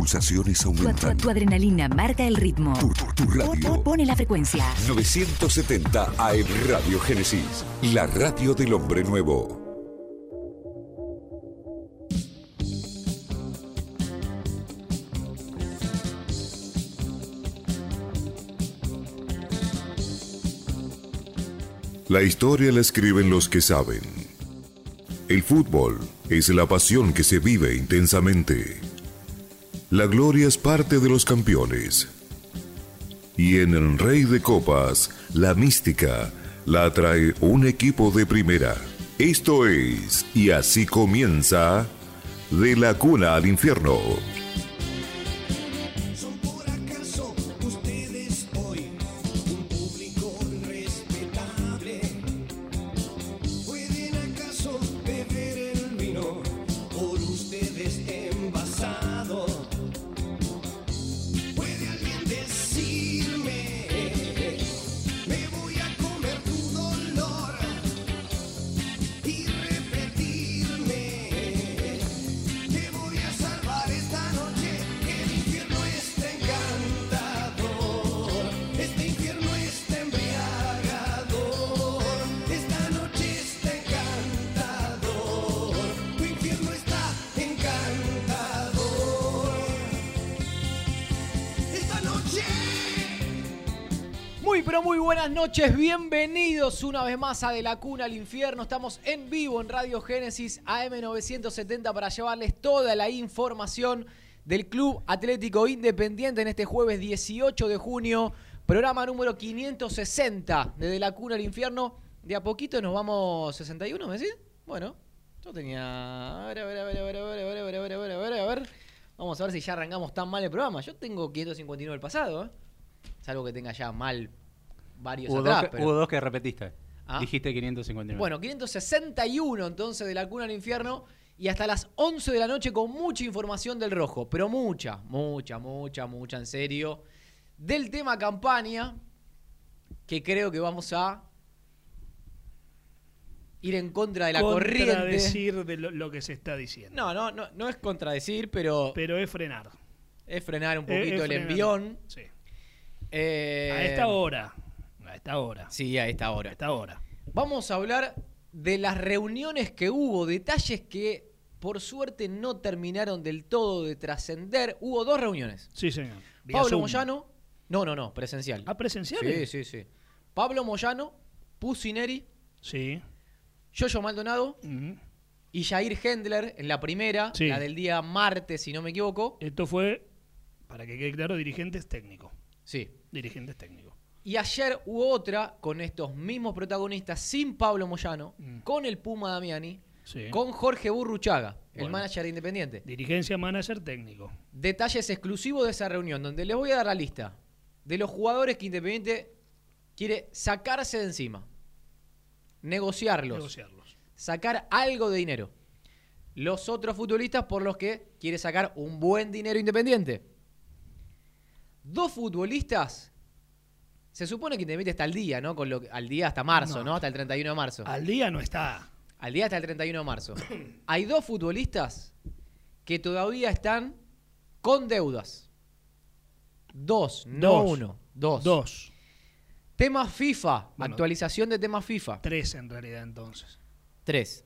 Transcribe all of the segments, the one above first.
pulsaciones Tu, aumentan. tu- tu adrenalina marca el ritmo. Tu, tu- tu radio. pon- Pone la frecuencia. 970 AM Radio Génesis. La radio del hombre nuevo. La historia la escriben los que saben. El fútbol es la pasión que se vive intensamente. La gloria es parte de los campeones. Y en el Rey de Copas, la mística la trae un equipo de primera. Esto es, y así comienza, de la cuna al infierno. Vez más a De la Cuna al Infierno. Estamos en vivo en Radio Génesis AM970 para llevarles toda la información del Club Atlético Independiente en este jueves 18 de junio, programa número 560 de De la Cuna al Infierno. De a poquito nos vamos 61, ¿me decís? Bueno, yo tenía... A ver, a ver, a ver, a ver, a ver, a ver, a ver, a ver, a ver, a ver, a ver. Vamos a ver si ya arrancamos tan mal el programa. Yo tengo 559 del pasado, ¿eh? Salvo que tenga ya mal varios Hubo, atrás. dos, que, pero- hubo dos que repetiste. Ah. Dijiste 559. Bueno, 561 entonces de la cuna al infierno y hasta las 11 de la noche con mucha información del rojo, pero mucha, mucha, mucha, mucha en serio. Del tema campaña, que creo que vamos a ir en contra de la corriente. contradecir de lo, lo que se está diciendo. No, no, no, no es contradecir, pero, Pero es frenar. es frenar un Es- poquito es el frenar. envión. Sí. Eh, A esta hora. A esta hora. Sí, a esta A hora. esta hora. Vamos a hablar de las reuniones que hubo, detalles que por suerte no terminaron del todo de trascender. Hubo dos reuniones. Sí, señor. Vía Pablo Zoom. Moyano, no, no, no, presencial. ¿Ah, presenciales? Sí, sí, sí. Pablo Moyano, Pusineri, Sí. Yoyo Maldonado y Jair Hendler en la primera, Sí. la del día martes, si no me equivoco. Esto fue, para que quede claro, dirigentes técnicos. Sí. Dirigentes técnicos. Y ayer hubo otra con estos mismos protagonistas, sin Pablo Moyano, Mm. con el Puma Damiani, Sí. con Jorge Burruchaga, el manager de Independiente. Dirigencia, manager, técnico. Detalles exclusivos de esa reunión, donde les voy a dar la lista de los jugadores que Independiente quiere sacarse de encima, negociarlos, Negociarlos. sacar algo de dinero. Los otros futbolistas por los que quiere sacar un buen dinero Independiente. Dos futbolistas, se supone que Independiente está al día, ¿no? Con lo, al día hasta marzo, No. ¿no? Hasta el 31 de marzo. Al día no está. Al día hasta el 31 de marzo. Hay dos futbolistas que todavía están con deudas. Dos, no Dos. uno. Dos. Dos. Temas FIFA. Bueno. actualización de temas FIFA. Tres en realidad entonces. Tres.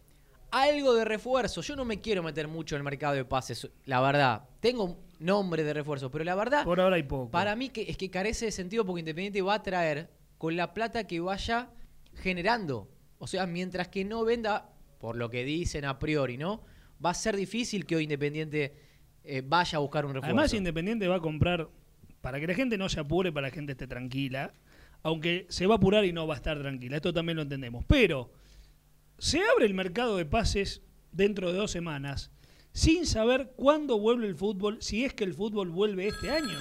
Algo de refuerzo. Yo no me quiero meter mucho en el mercado de pases, la verdad. Tengo nombre de refuerzo, pero la verdad, Por ahora hay poco. para mí que, es que carece de sentido porque Independiente va a traer con la plata que vaya generando. O sea, mientras que no venda, por lo que dicen a priori, ¿no? Va a ser difícil que hoy Independiente eh, vaya a buscar un refuerzo. Además, Independiente va a comprar, para que la gente no se apure, para que la gente esté tranquila, aunque se va a apurar y no va a estar tranquila, esto también lo entendemos. Pero se abre el mercado de pases dentro de dos semanas sin saber cuándo vuelve el fútbol, si es que el fútbol vuelve este año.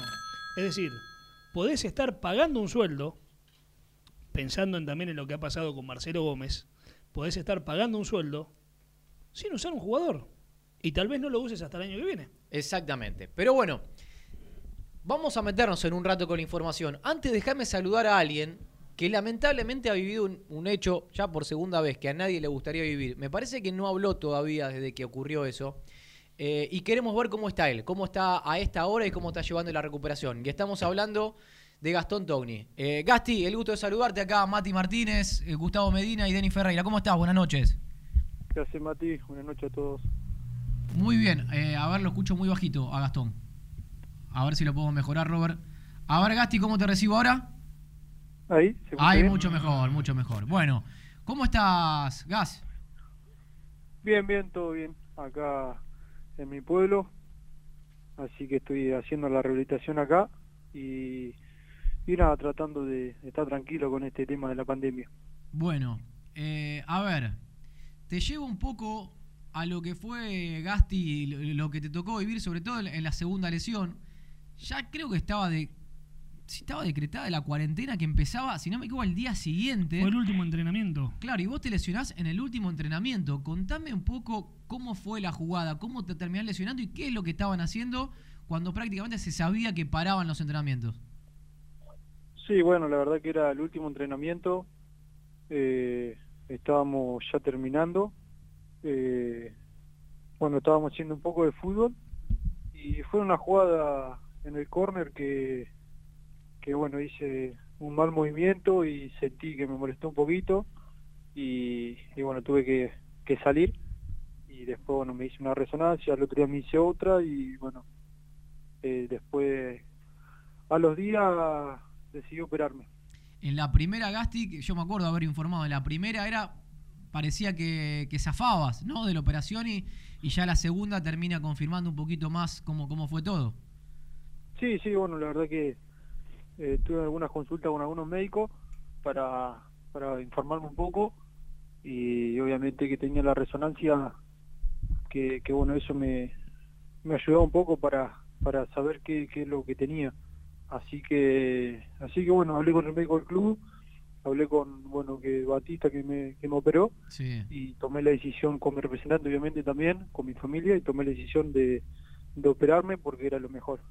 Es decir, podés estar pagando un sueldo, pensando en, también en lo que ha pasado con Marcelo Gómez, podés estar pagando un sueldo sin usar un jugador. Y tal vez no lo uses hasta el año que viene. Exactamente. Pero bueno, vamos a meternos en un rato con la información. Antes déjame saludar a alguien que lamentablemente ha vivido un, un hecho ya por segunda vez que a nadie le gustaría vivir. Me parece que no habló todavía desde que ocurrió eso. Eh, y queremos ver cómo está él, cómo está a esta hora y cómo está llevando la recuperación. Y estamos hablando de Gastón Togni. Eh, Gasti, el gusto de saludarte acá, Mati Martínez, eh, Gustavo Medina y Denis Ferreira. ¿Cómo estás? Buenas noches. ¿Qué hace Mati? Buenas noches a todos. Muy bien, a ver, lo escucho muy bajito a Gastón. A ver si lo podemos mejorar, Robert. A ver, Gasti, ¿cómo te recibo ahora? ¿Ahí? ¿Se Ahí, bien? mucho mejor, mucho mejor. Bueno, ¿cómo estás, Gas? Bien, bien, todo bien. Acá en mi pueblo. Así que estoy haciendo la rehabilitación acá y, y nada, tratando de estar tranquilo con este tema de la pandemia. Bueno, eh, a ver, te llevo un poco a lo que fue Gasti, lo, lo que te tocó vivir, sobre todo en- la segunda lesión. Ya creo que estaba de. Sí, estaba decretada la cuarentena que empezaba, si no me equivoco, al día siguiente. Fue el último entrenamiento. Claro, y vos te lesionás en el último entrenamiento. Contame un poco cómo fue la jugada, cómo te terminás lesionando y qué es lo que estaban haciendo cuando prácticamente se sabía que paraban los entrenamientos. Sí, bueno, la verdad que era el último entrenamiento. eh, estábamos ya terminando. eh, bueno, estábamos haciendo un poco de fútbol y fue una jugada en el córner que, que, bueno, hice un mal movimiento y sentí que me molestó un poquito y, y bueno, tuve que, que salir y después, bueno, me hice una resonancia, al otro día me hice otra y, bueno, eh, después a los días decidí operarme. En la primera Gasti, que yo me acuerdo haber informado, en la primera era parecía que, que zafabas, ¿no? De la operación y, y ya la segunda termina confirmando un poquito más cómo, cómo fue todo. Sí, sí, bueno, la verdad que eh, tuve algunas consultas con algunos médicos para, para informarme un poco y obviamente que tenía la resonancia que, que bueno, eso me, me ayudó un poco para, para saber qué, qué es lo que tenía. Así que, así que bueno, hablé con el médico del club, hablé con, bueno, que Batista que me, que me operó Sí. y tomé la decisión con mi representante obviamente también, con mi familia y tomé la decisión de, de operarme porque era lo mejor.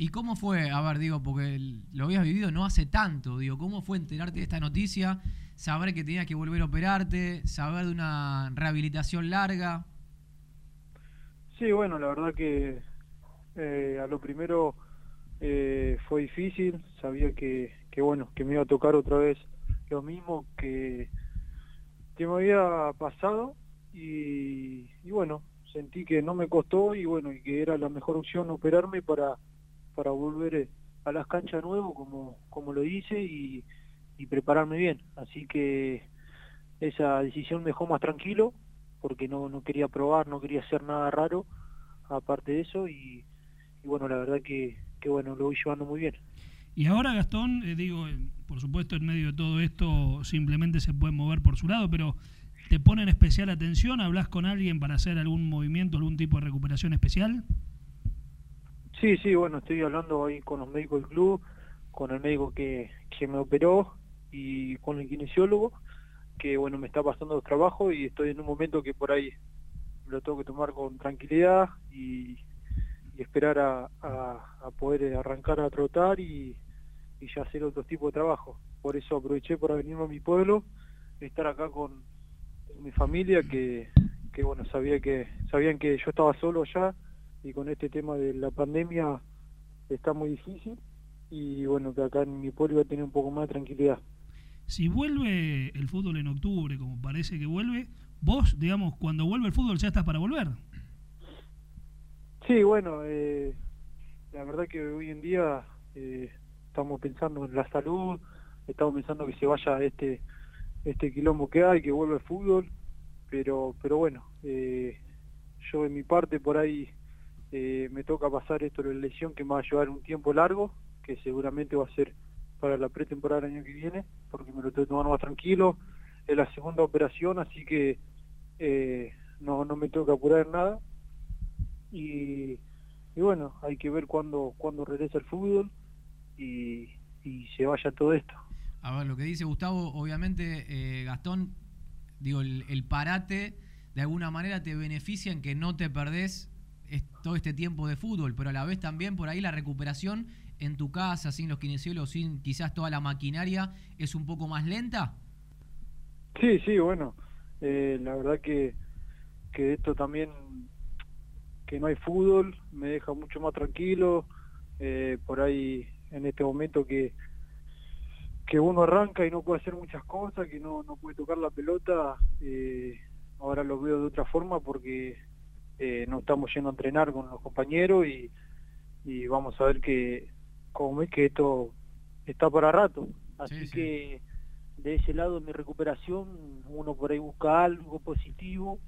¿Y cómo fue? A ver, digo, porque lo habías vivido no hace tanto, digo, ¿cómo fue enterarte de esta noticia? Saber que tenías que volver a operarte, saber de una rehabilitación larga. Sí, bueno, la verdad que eh, a lo primero eh, fue difícil, sabía que, que bueno, que me iba a tocar otra vez lo mismo que, que me había pasado y, y bueno, sentí que no me costó y bueno, y que era la mejor opción operarme para, para volver eh, a las canchas nuevo como, como lo hice y, y prepararme bien. Así que esa decisión me dejó más tranquilo porque no, no quería probar, no quería hacer nada raro aparte de eso y, y bueno, la verdad que, que bueno, lo voy llevando muy bien. Y ahora Gastón, eh, digo, eh, por supuesto en medio de todo esto simplemente se puede mover por su lado, pero ¿te ponen especial atención? ¿Hablas con alguien para hacer algún movimiento, algún tipo de recuperación especial? Sí, sí, bueno, estoy hablando ahí con los médicos del club, con el médico que, que me operó y con el kinesiólogo, que bueno, me está pasando los trabajos y estoy en un momento que por ahí lo tengo que tomar con tranquilidad y, esperar a poder arrancar a trotar y, y ya hacer otro tipo de trabajo. Por eso aproveché para venirme a mi pueblo, estar acá con mi familia que, que bueno, sabía que sabían que yo estaba solo allá y con este tema de la pandemia está muy difícil y bueno, que acá en mi pueblo iba a tener un poco más de tranquilidad. Si vuelve el fútbol en octubre, como parece que vuelve, vos, digamos, cuando vuelve el fútbol ya estás para volver. Sí, bueno, eh, la verdad que hoy en día eh, estamos pensando en la salud, estamos pensando que se vaya este este quilombo que hay, que vuelva el fútbol, pero pero bueno, eh, yo en mi parte por ahí eh, me toca pasar esto de la lesión que me va a llevar un tiempo largo, que seguramente va a ser para la pretemporada del año que viene, porque me lo estoy tomando más tranquilo, es la segunda operación, así que eh, no, no me toca apurar nada, y, y bueno, hay que ver cuándo, cuándo regresa el fútbol y, y se vaya todo esto. A ver, lo que dice Gustavo, obviamente, eh, Gastón, digo, el, el parate de alguna manera te beneficia en que no te perdés es- todo este tiempo de fútbol, pero a la vez también por ahí la recuperación en tu casa, sin los kinesiólogos, sin quizás toda la maquinaria, es un poco más lenta. Sí, sí, bueno, eh, la verdad que, que esto también que no hay fútbol, me deja mucho más tranquilo, eh, por ahí en este momento que que uno arranca y no puede hacer muchas cosas, que no, no puede tocar la pelota, eh, ahora lo veo de otra forma porque eh, no estamos yendo a entrenar con los compañeros y, y vamos a ver que como es que esto está para rato. Así Sí, sí. que de ese lado mi recuperación uno por ahí busca algo positivo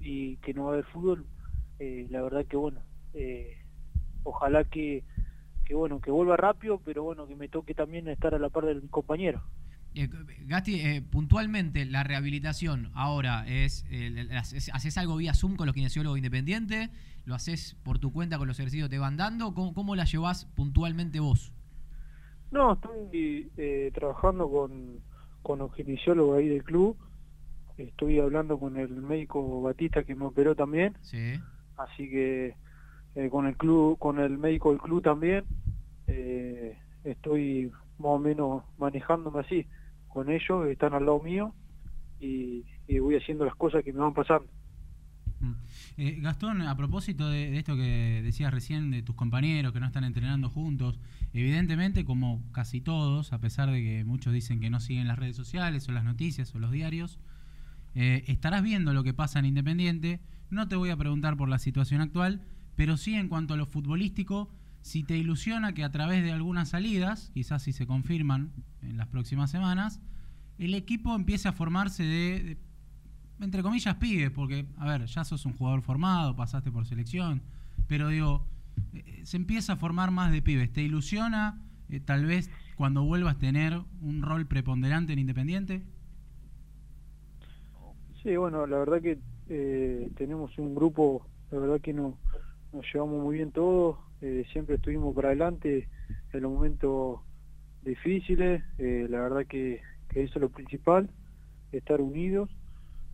y que no va a haber fútbol. Eh, la verdad que bueno, eh, ojalá que, que bueno que vuelva rápido, pero bueno que me toque también estar a la par de mis compañeros. Eh, Gasti, eh, puntualmente la rehabilitación ahora es, eh, haces, haces algo vía Zoom con los kinesiólogos independientes, lo haces por tu cuenta con los ejercicios que te van dando, ¿cómo, cómo la llevas puntualmente vos? No, estoy eh, trabajando con, con un kinesiólogo ahí del club. Estoy hablando con el médico Batista que me operó también. Sí. Así que eh, con el club, con el médico del club también, eh, estoy más o menos manejándome así con ellos, están al lado mío y, y voy haciendo las cosas que me van pasando. Eh, Gastón, a propósito de, de esto que decías recién de tus compañeros que no están entrenando juntos, evidentemente, como casi todos, a pesar de que muchos dicen que no siguen las redes sociales o las noticias o los diarios, eh, estarás viendo lo que pasa en Independiente. No te voy a preguntar por la situación actual, pero sí en cuanto a lo futbolístico, si te ilusiona que a través de algunas salidas, quizás si se confirman en las próximas semanas, el equipo empiece a formarse de, entre comillas, pibes, porque, a ver, ya sos un jugador formado, pasaste por selección, pero digo, eh, se empieza a formar más de pibes. ¿Te ilusiona eh, tal vez cuando vuelvas a tener un rol preponderante en Independiente? Sí, bueno, la verdad que eh, tenemos un grupo, la verdad que no, nos llevamos muy bien todos, eh, siempre estuvimos para adelante en los momentos difíciles, eh, la verdad que, que eso es lo principal, estar unidos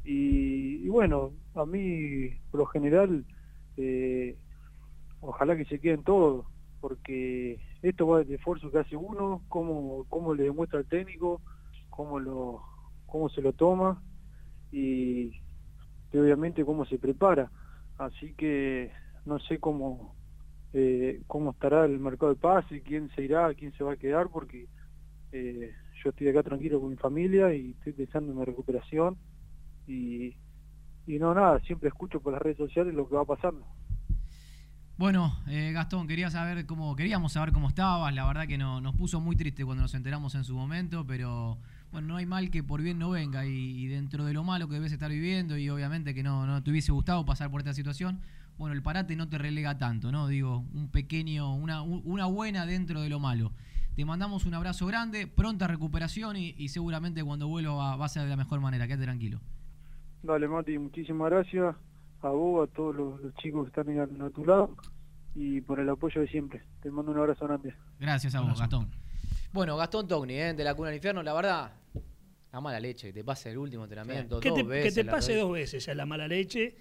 y, y bueno, a mí por lo general eh, ojalá que se queden todos, porque esto va del esfuerzo que hace uno, cómo, cómo le demuestra al técnico, cómo lo cómo se lo toma y, y obviamente cómo se prepara. Así que no sé cómo eh, cómo estará el mercado de pase, quién se irá, quién se va a quedar, porque eh, yo estoy acá tranquilo con mi familia y estoy pensando en mi recuperación y, y no nada, siempre escucho por las redes sociales lo que va pasando. Bueno, eh, Gastón, quería saber cómo, queríamos saber cómo estabas. La verdad que no, nos puso muy triste cuando nos enteramos en su momento, pero bueno, no hay mal que por bien no venga. Y, y dentro de lo malo que debes estar viviendo, y obviamente que no, no te hubiese gustado pasar por esta situación, bueno, el parate no te relega tanto, ¿no? Digo, un pequeño, una, un- una buena dentro de lo malo. Te mandamos un abrazo grande, pronta recuperación y, y seguramente cuando vuelva va, va a ser de la mejor manera. Quédate tranquilo. Dale, Mati, muchísimas gracias a vos, a todos los, los chicos que están ahí a, a tu lado y por el apoyo de siempre. Te mando un abrazo grande. Gracias a vos, Gastón. Bueno, Gastón Togni, ¿eh? de la cuna del infierno, la verdad, la mala leche, que te pase el último entrenamiento Que dos te, que te pase dos veces ya la mala leche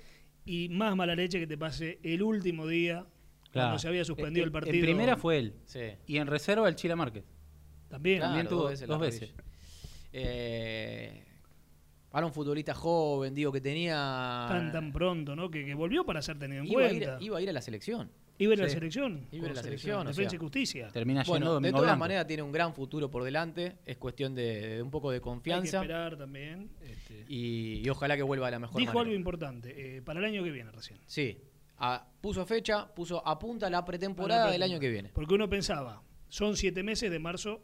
y más mala leche que te pase el último día cuando se había suspendido En- el partido. En primera fue él. Sí. Y en reserva el Chila Márquez. También. Claro, También tuvo dos veces dos. Eh, para un futbolista joven, digo, que tenía... tan tan pronto, ¿no? Que, que volvió para ser tenido en iba, a ir, cuenta. iba a ir a la selección. Iba a ir a la selección. Iba a ir a la selección, o Defensa sea. y Justicia. Termina yendo Bueno, de todas Blanco. maneras tiene un gran futuro por delante, es cuestión de, de un poco de Hay que confianza esperar también. este. y, y ojalá que vuelva de la mejor Dijo manera. algo importante, eh, para el año que viene recién. Sí, a- puso fecha, puso apunta la pretemporada del año que viene. Porque uno pensaba, son siete meses de marzo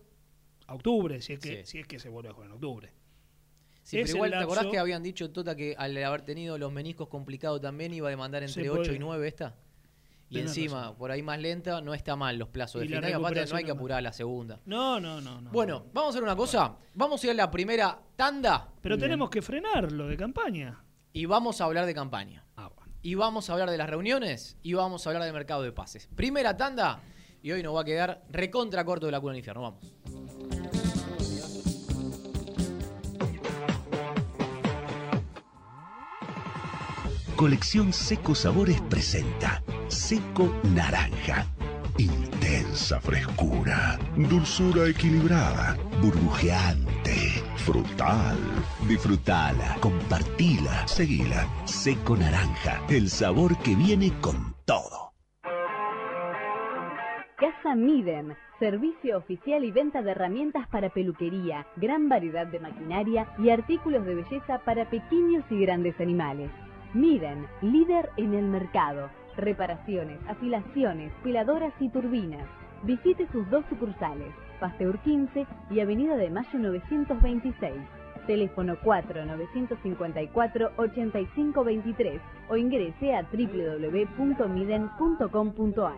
a octubre, si es que, Sí. si es que se vuelve a jugar en octubre. Sí, pero igual, ¿te acordás que habían dicho, Tota, que al haber tenido los meniscos complicados también iba a demandar entre puede. 8 y 9 esta? Y Tenés encima, razón. por ahí más lenta, no está mal los plazos de Y la final. y aparte no hay que apurar a la segunda. No, no, no, no. Bueno, vamos a hacer una cosa. Vamos a ir a la primera tanda Pero tenemos que frenar lo de campaña. y vamos a hablar de campaña. Ah, bueno. Y vamos a hablar de las reuniones y vamos a hablar de mercado de pases. Primera tanda y hoy nos va a quedar recontra corto de la cuna del infierno. Vamos. Colección Seco Sabores presenta Seco Naranja. Intensa frescura, dulzura equilibrada, burbujeante, frutal. Disfrutala, compartila, seguila. Seco Naranja, el sabor que viene con todo. Casa Miden, servicio oficial y venta de herramientas para peluquería, gran variedad de maquinaria y artículos de belleza para pequeños y grandes animales. Miden, líder en el mercado. Reparaciones, afilaciones, peladoras y turbinas. Visite sus dos sucursales, Pasteur 15 y Avenida de Mayo 926. Teléfono 4-954-8523 o ingrese a www.miden.com.ar.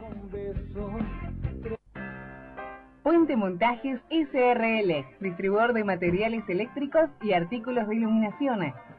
Puente Montajes SRL, distribuidor de materiales eléctricos y artículos de iluminación.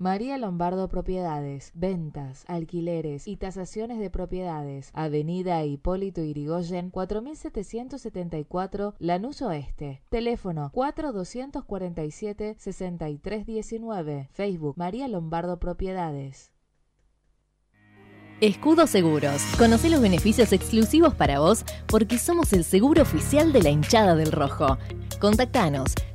María Lombardo Propiedades, ventas, alquileres y tasaciones de propiedades. Avenida Hipólito Irigoyen, 4774 Lanús Oeste. Teléfono 4247-6319. Facebook María Lombardo Propiedades. Escudo Seguros. Conoce los beneficios exclusivos para vos porque somos el seguro oficial de la hinchada del rojo. Contactanos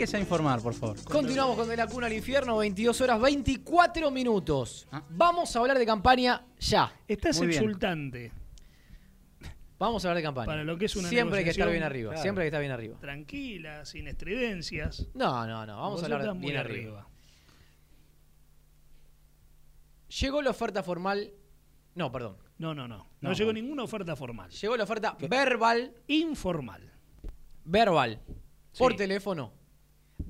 Dedíquese a informar, por favor. Continuamos con De la Cuna al Infierno, 22 horas 24 minutos. Vamos a hablar de campaña ya. Estás Muy bien. exultante. Vamos a hablar de campaña. Para lo que es una Siempre hay que estar bien arriba. claro. Siempre hay que estar bien arriba. Tranquila, sin estridencias. No, no, no. Vamos Vos a hablar estás muy bien arriba. Llegó la oferta formal. No, perdón. No, no, no. No, No, llegó no. ninguna oferta formal. Llegó la oferta verbal. Informal. Verbal. Por Sí. teléfono.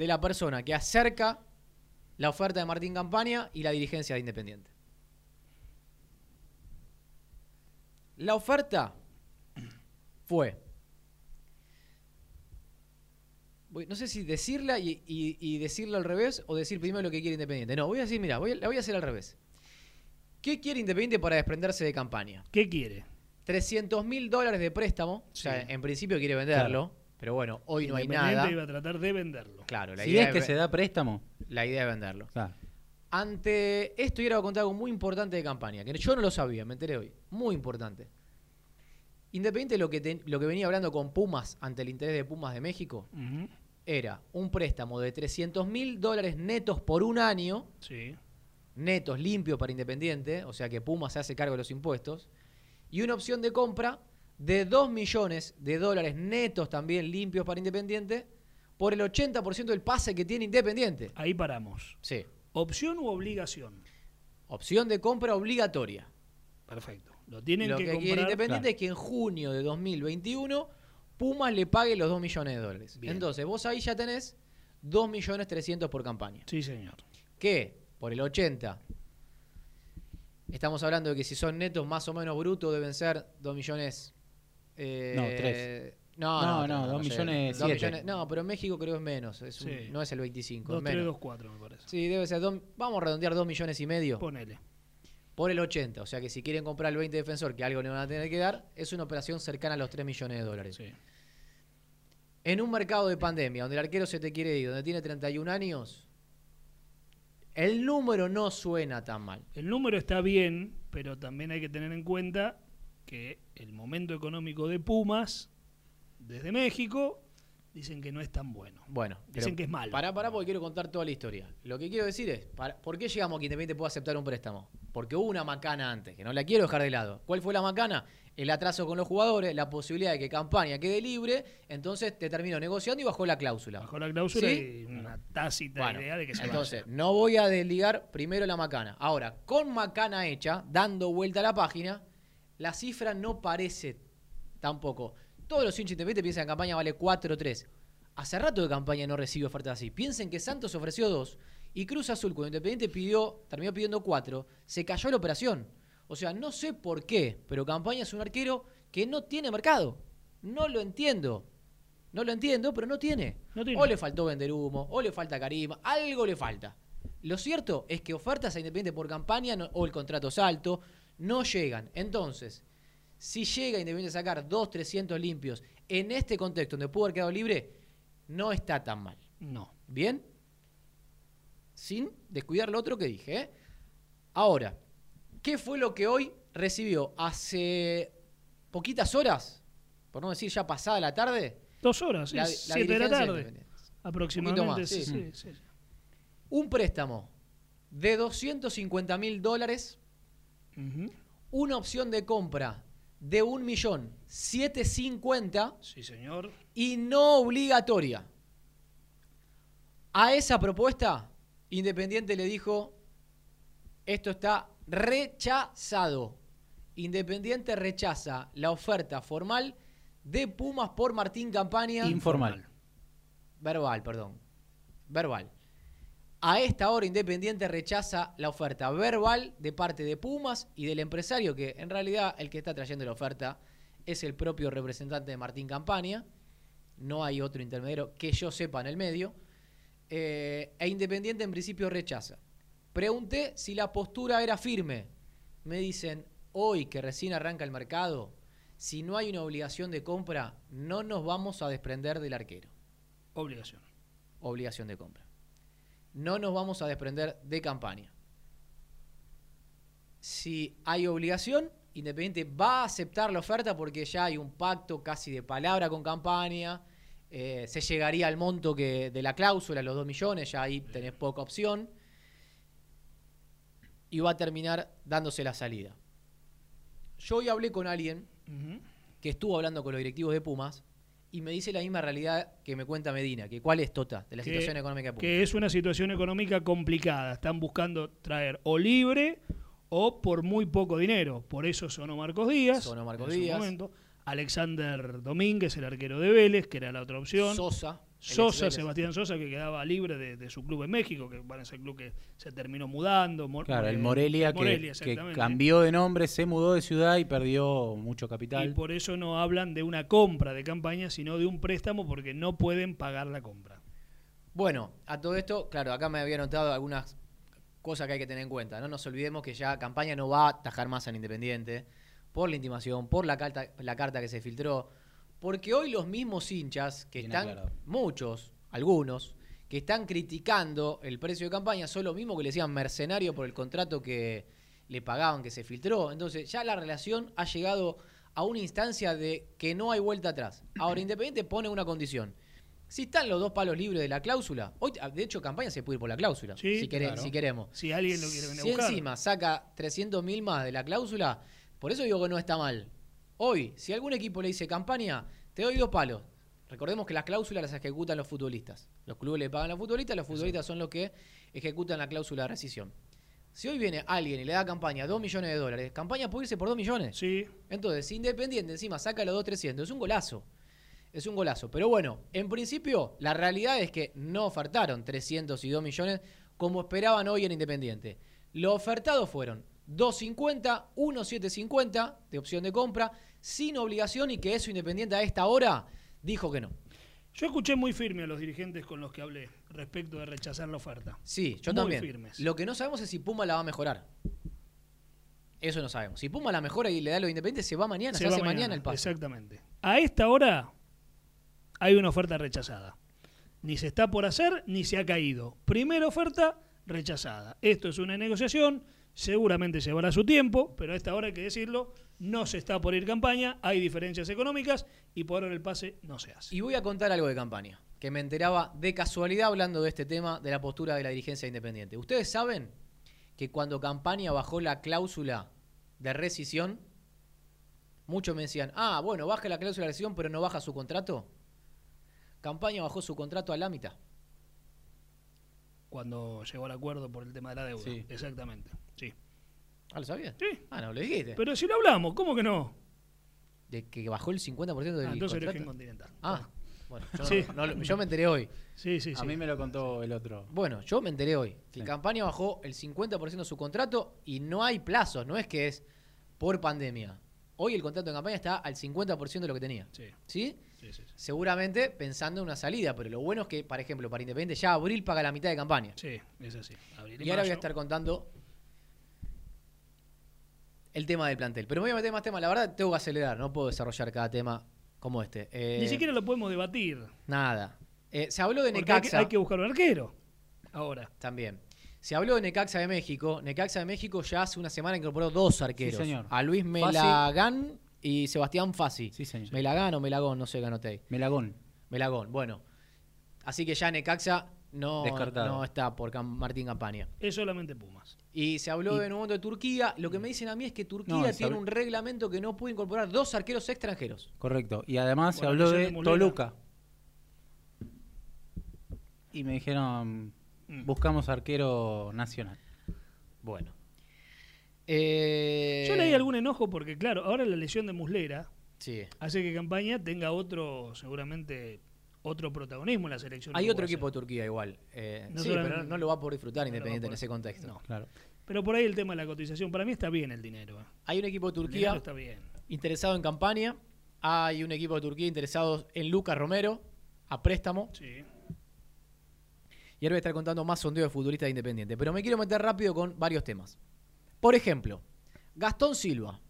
De la persona que acerca la oferta de Martín Campaña y la dirigencia de Independiente. La oferta fue. no sé si decirla y, y- y decirlo al revés o decir primero lo que quiere Independiente. No, voy a decir, mira, voy la voy a hacer al revés. ¿Qué quiere Independiente para desprenderse de campaña? ¿Qué quiere? 300 mil dólares de préstamo. O sea, en principio quiere venderlo. Pero bueno, hoy no hay Independiente nada. iba a tratar de venderlo. Claro, la Si idea es que se da préstamo. La idea es venderlo. Claro. Ante esto, yo a contar algo muy importante de campaña, que yo no lo sabía, me enteré hoy. Muy importante. Independiente de lo que, te- lo que venía hablando con Pumas ante el interés de Pumas de México, era un préstamo de 300 mil dólares netos por un año, Sí. netos limpios para Independiente, o sea que Pumas se hace cargo de los impuestos, y una opción de compra de 2 millones de dólares netos también limpios para Independiente por el 80% del pase que tiene Independiente. Ahí paramos. Sí. ¿Opción u obligación? Opción de compra obligatoria. Perfecto. Lo tienen Lo que, quiere Independiente es que en junio de 2021 Pumas le pague los 2 millones de dólares. Bien. Entonces vos ahí ya tenés 2 millones 300 por campaña. Sí, señor. Que por el 80 estamos hablando de que si son netos más o menos brutos deben ser 2 millones... eh, No, tres. No, No, no, no, millones Dos siete. millones- No, pero en México creo es menos. es un- Sí. no es el 25. 2, es 3, menos. 2, 4, me parece. Sí, debe ser. dos- vamos a redondear 2 millones y medio. Ponele. Por el 80. O sea que si quieren comprar el 20 defensor, que algo le van a tener que dar, es una operación cercana a los 3 millones de dólares. En un mercado de pandemia, donde el arquero se te quiere ir, donde tiene 31 años, el número no suena tan mal. El número está bien, pero también hay que tener en cuenta que el momento económico de Pumas, desde México, dicen que no es tan bueno. Bueno, Dicen que es malo. Pará, pará, porque quiero contar toda la historia. Lo que quiero decir es, para- ¿por qué llegamos a que Independiente pueda aceptar un préstamo? Porque hubo una macana antes, que no la quiero dejar de lado. ¿Cuál fue la macana? El atraso con los jugadores, la posibilidad de que campaña quede libre, entonces te terminó negociando y bajó la cláusula. Bajó la cláusula ¿Sí? y una tácita Bueno, idea de que se entonces, vaya. no voy a desligar primero la macana. Ahora, con macana hecha, dando vuelta a la página, la cifra no parece tampoco. Todos los hinchas independientes piensan que campaña vale 4-3. Hace rato de campaña no recibe ofertas así. Piensen que Santos ofreció 2 y Cruz Azul, cuando Independiente pidió, terminó pidiendo 4, se cayó la operación. O sea, no sé por qué, pero Campaña es un arquero que no tiene mercado. No lo entiendo. No lo entiendo, pero no tiene. No tiene. O le faltó vender humo, o le falta carisma, algo le falta. Lo cierto es que ofertas a Independiente por campaña no- o el contrato es alto, no llegan. Entonces, si llega Independiente a sacar 2, 300 limpios en este contexto donde pudo haber quedado libre, no está tan mal. No. ¿Bien? Sin descuidar lo otro que dije. ¿eh? Ahora, ¿qué fue lo que hoy recibió? Hace poquitas horas, por no decir ya pasada la tarde. Dos horas, sí, la- la siete de la tarde. Aproximadamente. Más, sí, sí. sí, sí. Un préstamo de 250 mil dólares, Una opción de compra de 1.750.000 Sí, señor. y no obligatoria. A esa propuesta, Independiente le dijo, esto está rechazado. Independiente rechaza la oferta formal de Pumas por Martín Campaña. Informal. Verbal, perdón. Verbal. A esta hora Independiente rechaza la oferta verbal de parte de Pumas y del empresario, que en realidad el que está trayendo la oferta es el propio representante de Martín Campaña. No hay otro intermediario que yo sepa en el medio. Eh, e Independiente en principio rechaza. Pregunté si la postura era firme. Me dicen, hoy que recién arranca el mercado, si no hay una obligación de compra, no nos vamos a desprender del arquero. Obligación. Obligación de compra. No nos vamos a desprender de campaña. Si hay obligación, Independiente va a aceptar la oferta porque ya hay un pacto casi de palabra con campaña. eh, se llegaría al monto que de la cláusula, los 2 millones, ya ahí tenés poca opción. Y va a terminar dándose la salida. Yo hoy hablé con alguien que estuvo hablando con los directivos de Pumas y me dice la misma realidad que me cuenta Medina, que cuál es Tota de la Que- situación económica de. Que es una situación económica complicada. Están buscando traer o libre o por muy poco dinero. Por eso sonó Marcos Díaz. Sonó Marcos en su Díaz. momento. Alexander Domínguez, el arquero de Vélez, que era la otra opción. Sosa, Sosa. Sebastián Sosa, que quedaba libre de, de su club en México, que bueno, ese club que se terminó mudando. Mor- Claro, el eh, Morelia, que- cambió de nombre, se mudó de ciudad y perdió mucho Y capital. por eso no hablan de una compra de campaña, sino de un préstamo porque no pueden pagar la compra. Bueno, a todo esto, claro, acá me había notado algunas cosas que hay que tener en cuenta. No nos olvidemos que ya campaña no va a atajar más al Independiente por la intimación, por la carta, la carta que se filtró, Porque hoy los mismos hinchas, que Bien están, aclarado. muchos, algunos, que están criticando el precio de campaña, son los mismos que le decían mercenario por el contrato que le pagaban, que se filtró. Entonces ya la relación ha llegado a una instancia de que no hay vuelta atrás. Ahora, Independiente pone una condición. Si están los dos palos libres de la cláusula, hoy, de hecho, campaña se puede ir por la cláusula, Sí, si, claro. si queremos. Si alguien lo quiere venir a Si buscar. encima saca 300 mil más de la cláusula, por eso digo que no está mal. Hoy, si algún equipo le dice campaña, te doy dos palos. Recordemos que las cláusulas las ejecutan los futbolistas. Los clubes le pagan a los futbolistas, los futbolistas son los que ejecutan la cláusula de rescisión. Si hoy viene alguien y le da campaña 2 millones de dólares, campaña puede irse por 2 millones. Sí. Entonces, si Independiente encima saca los 2 300, es un golazo. Es un golazo. Pero bueno, en principio, la realidad es que no ofertaron 300 y 2 millones como esperaban hoy en Independiente. Lo ofertado fueron 250, 1750 de opción de compra, sin obligación y que eso Independiente a esta hora dijo que no. Yo escuché muy firme a los dirigentes con los que hablé respecto de rechazar la oferta. Sí, yo Muy también. firmes. Lo que no sabemos es si Puma la va a mejorar. Eso no sabemos. Si Puma la mejora y le da lo Independiente, se va mañana, se, va hace mañana, el pase. Exactamente. A esta hora hay una oferta rechazada. Ni se está por hacer, ni se ha caído. Primera oferta rechazada. Esto es una negociación, seguramente llevará su tiempo, pero a esta hora hay que decirlo, no se está por ir campaña, hay diferencias económicas y por ahora el pase no se hace. Y voy a contar algo de campaña, que me enteraba de casualidad hablando de este tema de la postura de la dirigencia independiente. ¿Ustedes saben que cuando campaña bajó la cláusula de rescisión, muchos me decían, ah, bueno, baja la cláusula de rescisión, pero no baja su contrato? Campaña bajó su contrato a la mitad. Cuando llegó al acuerdo por el tema de la deuda. Sí. Exactamente. Sí. ¿Ah, lo sabías? Sí. Ah, no, lo dijiste. Pero si lo hablamos, ¿cómo que no? De que bajó el 50% del Ah, entonces contrato. origen continental. Ah, bueno, yo, Sí. no- no- yo me enteré hoy. Sí, sí, A mí me lo contó el otro. Bueno, yo me enteré hoy que Sí. Campaña bajó el 50% de su contrato y no hay plazos, no es que es por pandemia. Hoy el contrato de campaña está al 50% de lo que tenía. Sí. ¿Sí? Sí, sí, sí. Seguramente pensando en una salida, pero lo bueno es que, por ejemplo, para Independiente ya Abril paga la mitad de campaña. Sí, es así. Abril Y ahora voy a estar contando el tema del plantel. Pero me voy a meter más temas. La verdad, tengo que acelerar, no puedo desarrollar cada tema como este. Eh, Ni siquiera lo podemos debatir. Nada. Eh, se habló de Porque hay que, Necaxa. hay que buscar un arquero. Ahora. También. Se habló de Necaxa de México. Necaxa de México ya hace una semana incorporó dos arqueros. señor. A Luis Fassi. Melagán y Sebastián Fassi. Sí, señor. Melagán o Melagón, no sé qué anoté ahí. Melagón. Melagón, bueno. Así que ya Necaxa no, Descartado. no está por Cam- Martín Campaña. Es solamente Pumas. Y se habló de nuevo de Turquía. Lo que me dicen a mí es que Turquía No, tiene un reglamento que no puede incorporar dos arqueros extranjeros. Correcto. Y además se habló de. Toluca. Y me dijeron, Mm. buscamos arquero nacional. Bueno. Eh, Yo leí algún enojo porque, claro, ahora la lesión de Muslera Sí. hace que Campaña tenga otro, seguramente, otro protagonismo en la selección. Hay otro equipo de Turquía igual. Eh, No sí, pero no, lo va a poder disfrutar no Independiente en ese contexto. No. Claro. Pero por ahí el tema de la cotización, para mí está bien el dinero. Hay un equipo de Turquía está bien. interesado en campaña. Hay un equipo de Turquía interesado en Lucas Romero a préstamo. Sí. Y ahora voy a estar contando más sondeo de futbolistas de Independiente. Pero me quiero meter rápido con varios temas. Por ejemplo, Gastón Silva.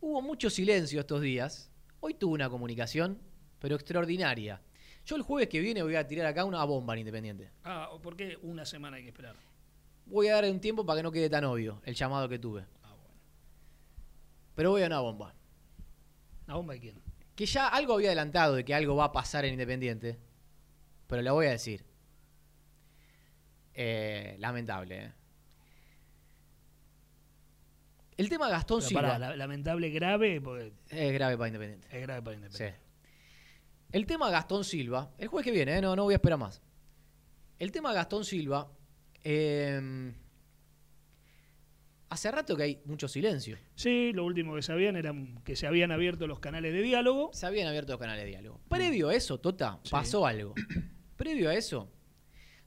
Hubo mucho silencio estos días. Hoy tuvo una comunicación, pero extraordinaria. Yo el jueves que viene voy a tirar acá una bomba en Independiente. Ah, ¿por qué una semana hay que esperar? Voy a dar un tiempo para que no quede tan obvio el llamado que tuve. Pero voy a una bomba. ¿La bomba de quién? Que ya algo había adelantado de que algo va a pasar en Independiente. Pero la voy a decir. Eh, lamentable, ¿eh? El tema Gastón Silva pará, la- lamentable, grave, porque es grave para Independiente. es grave para Independiente. Sí. El tema Gastón Silva, el jueves que viene, ¿eh? no, no voy a esperar más. El tema Gastón Silva, eh, hace rato que hay mucho silencio. Sí, lo último que sabían era que se habían abierto los canales de diálogo. Se habían abierto los canales de diálogo. Previo a eso, Tota, pasó algo. Previo a eso,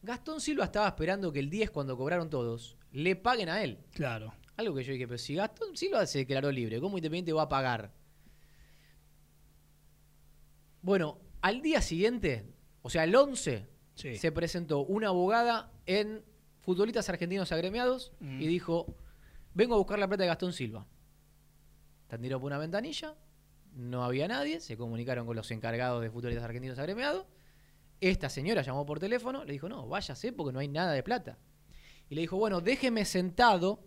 Gastón Silva estaba esperando que el 10, cuando cobraron todos, le paguen a él. Claro. Algo que yo dije, pero si Gastón Silva se declaró libre, ¿cómo Independiente va a pagar? Bueno, al día siguiente, o sea, el 11, Sí. se presentó una abogada en Futbolistas Argentinos Agremiados Mm. y dijo, vengo a buscar la plata de Gastón Silva. Te tiró por una ventanilla, no había nadie, se comunicaron con los encargados de futbolistas argentinos agremiados. Esta señora llamó por teléfono, le dijo, no, váyase porque no hay nada de plata. Y le dijo, bueno, déjeme sentado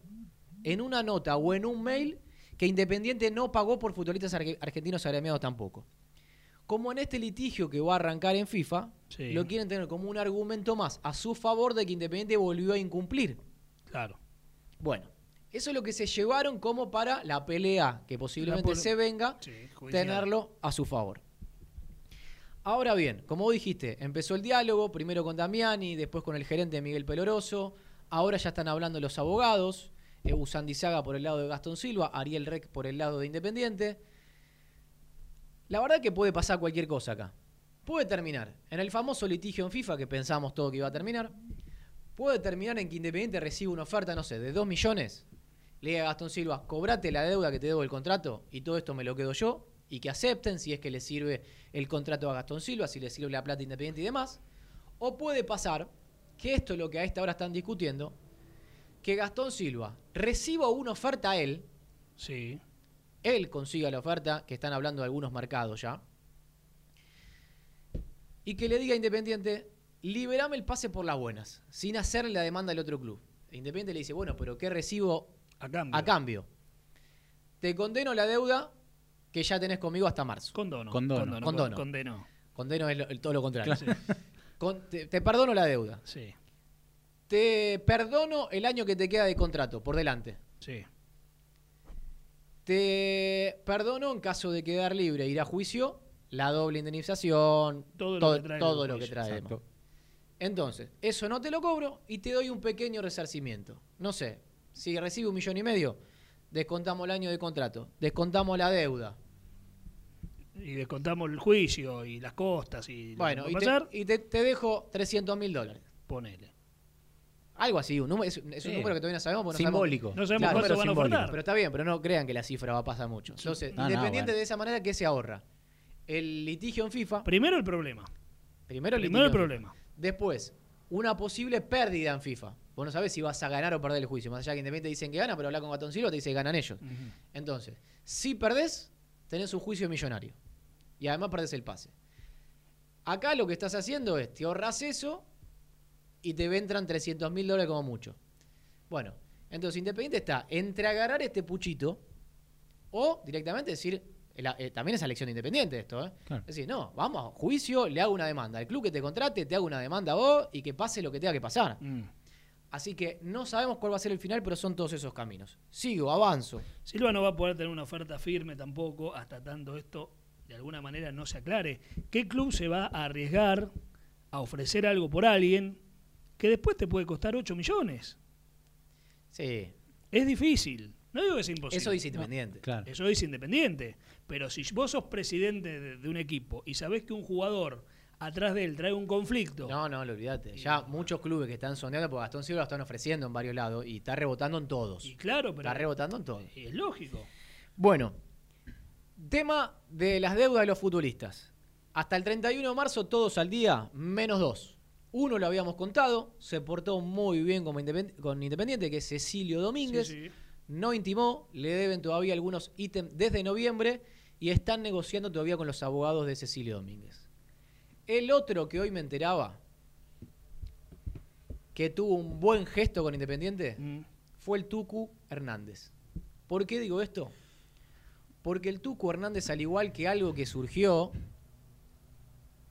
en una nota o en un mail que Independiente no pagó por futbolistas arge- argentinos agremiados tampoco. Como en este litigio que va a arrancar en FIFA, Sí. lo quieren tener como un argumento más a su favor de que Independiente volvió a incumplir. Claro. Bueno, eso es lo que se llevaron como para la pelea que posiblemente se venga, Sí, tenerlo a su favor. Ahora bien, como dijiste, empezó el diálogo, primero con Damiani, después con el gerente Miguel Peloroso, ahora ya están hablando los abogados, eh, Usandizaga por el lado de Gastón Silva, Ariel Rec por el lado de Independiente. La verdad que puede pasar cualquier cosa acá. Puede terminar en el famoso litigio en FIFA que pensamos todo que iba a terminar. Puede terminar en que Independiente reciba una oferta, no sé, de 2 millones. Le diga a Gastón Silva, cobrate la deuda que te debo el contrato y todo esto me lo quedo yo. Y que acepten si es que le sirve el contrato a Gastón Silva, si le sirve la plata Independiente y demás. O puede pasar, que esto es lo que a esta hora están discutiendo, que Gastón Silva reciba una oferta a él. Sí. Él consiga la oferta, que están hablando de algunos mercados ya. Y que le diga a Independiente, liberame el pase por las buenas, sin hacerle la demanda al otro club. E Independiente le dice, bueno, pero ¿qué recibo a cambio? A cambio. Te condeno la deuda que ya tenés conmigo hasta marzo. Condono. Condono. Condono. Condeno. Condeno es lo- el- todo lo contrario. Claro. Con- te, te perdono la deuda. Sí. Te perdono el año que te queda de contrato por delante. Sí. Te perdono en caso de quedar libre, ir a juicio, la doble indemnización, Todo lo que trae todo lo que. Entonces, eso no te lo cobro y te doy un pequeño resarcimiento. No sé, si recibe un millón y medio, descontamos el año de contrato, descontamos la deuda. Y descontamos el juicio y las costas y Bueno, y, te, y te- te dejo 300 mil dólares. ponele. Algo así, un número, es, es Sí. un número que todavía no sabemos. porque Simbólico. No sabemos Claro, cuánto van a. Pero está bien, pero no crean que la cifra va a pasar mucho. Entonces, No, no, independiente bueno. de esa manera, ¿qué se ahorra? El litigio en FIFA. Primero el problema. Primero el Primero el problema. FIFA. Después, una posible pérdida en FIFA. Vos no sabés si vas a ganar o perder el juicio. Más allá que Independiente dicen que gana, pero habla con Gatón Silva te dice que ganan ellos. Entonces, si perdés, tenés un juicio millonario. Y además perdés el pase. Acá lo que estás haciendo es, te ahorras eso y te entran 300 mil dólares como mucho. Bueno, entonces Independiente está entre agarrar este puchito o directamente decir, la- eh, también es elección de Independiente esto, ¿eh? Claro. Es decir, no, vamos juicio, le hago una demanda. Al club que te contrate, te hago una demanda a vos y que pase lo que tenga que pasar. Mm. Así que no sabemos cuál va a ser el final, pero son todos esos caminos. Sigo, avanzo. Silva no va a poder tener una oferta firme tampoco hasta tanto esto de alguna manera no se aclare. ¿Qué club se va a arriesgar a ofrecer algo por alguien que después te puede costar 8 millones? Sí. Es difícil. No digo que sea imposible. Eso dice Independiente. Claro. Eso dice Independiente. Pero si vos sos presidente de, de un equipo y sabés que un jugador atrás de él trae un conflicto. No, no, lo olvídate. Ya muchos clubes que están sondeando, porque Gastón Silva lo están ofreciendo en varios lados y está rebotando en todos. Y claro, pero Está rebotando en todos. es lógico. Bueno, tema de las deudas de los futbolistas. Hasta el 31 de marzo, todos al día, menos dos. Uno lo habíamos contado, se portó muy bien como independ- con Independiente, que es Cecilio Domínguez. Sí, sí. No intimó, le deben todavía algunos ítems desde noviembre y están negociando todavía con los abogados de Cecilio Domínguez. El otro que hoy me enteraba, que tuvo un buen gesto con Independiente, Mm. fue el Tucu Hernández. ¿Por qué digo esto? Porque el Tucu Hernández, al igual que algo que surgió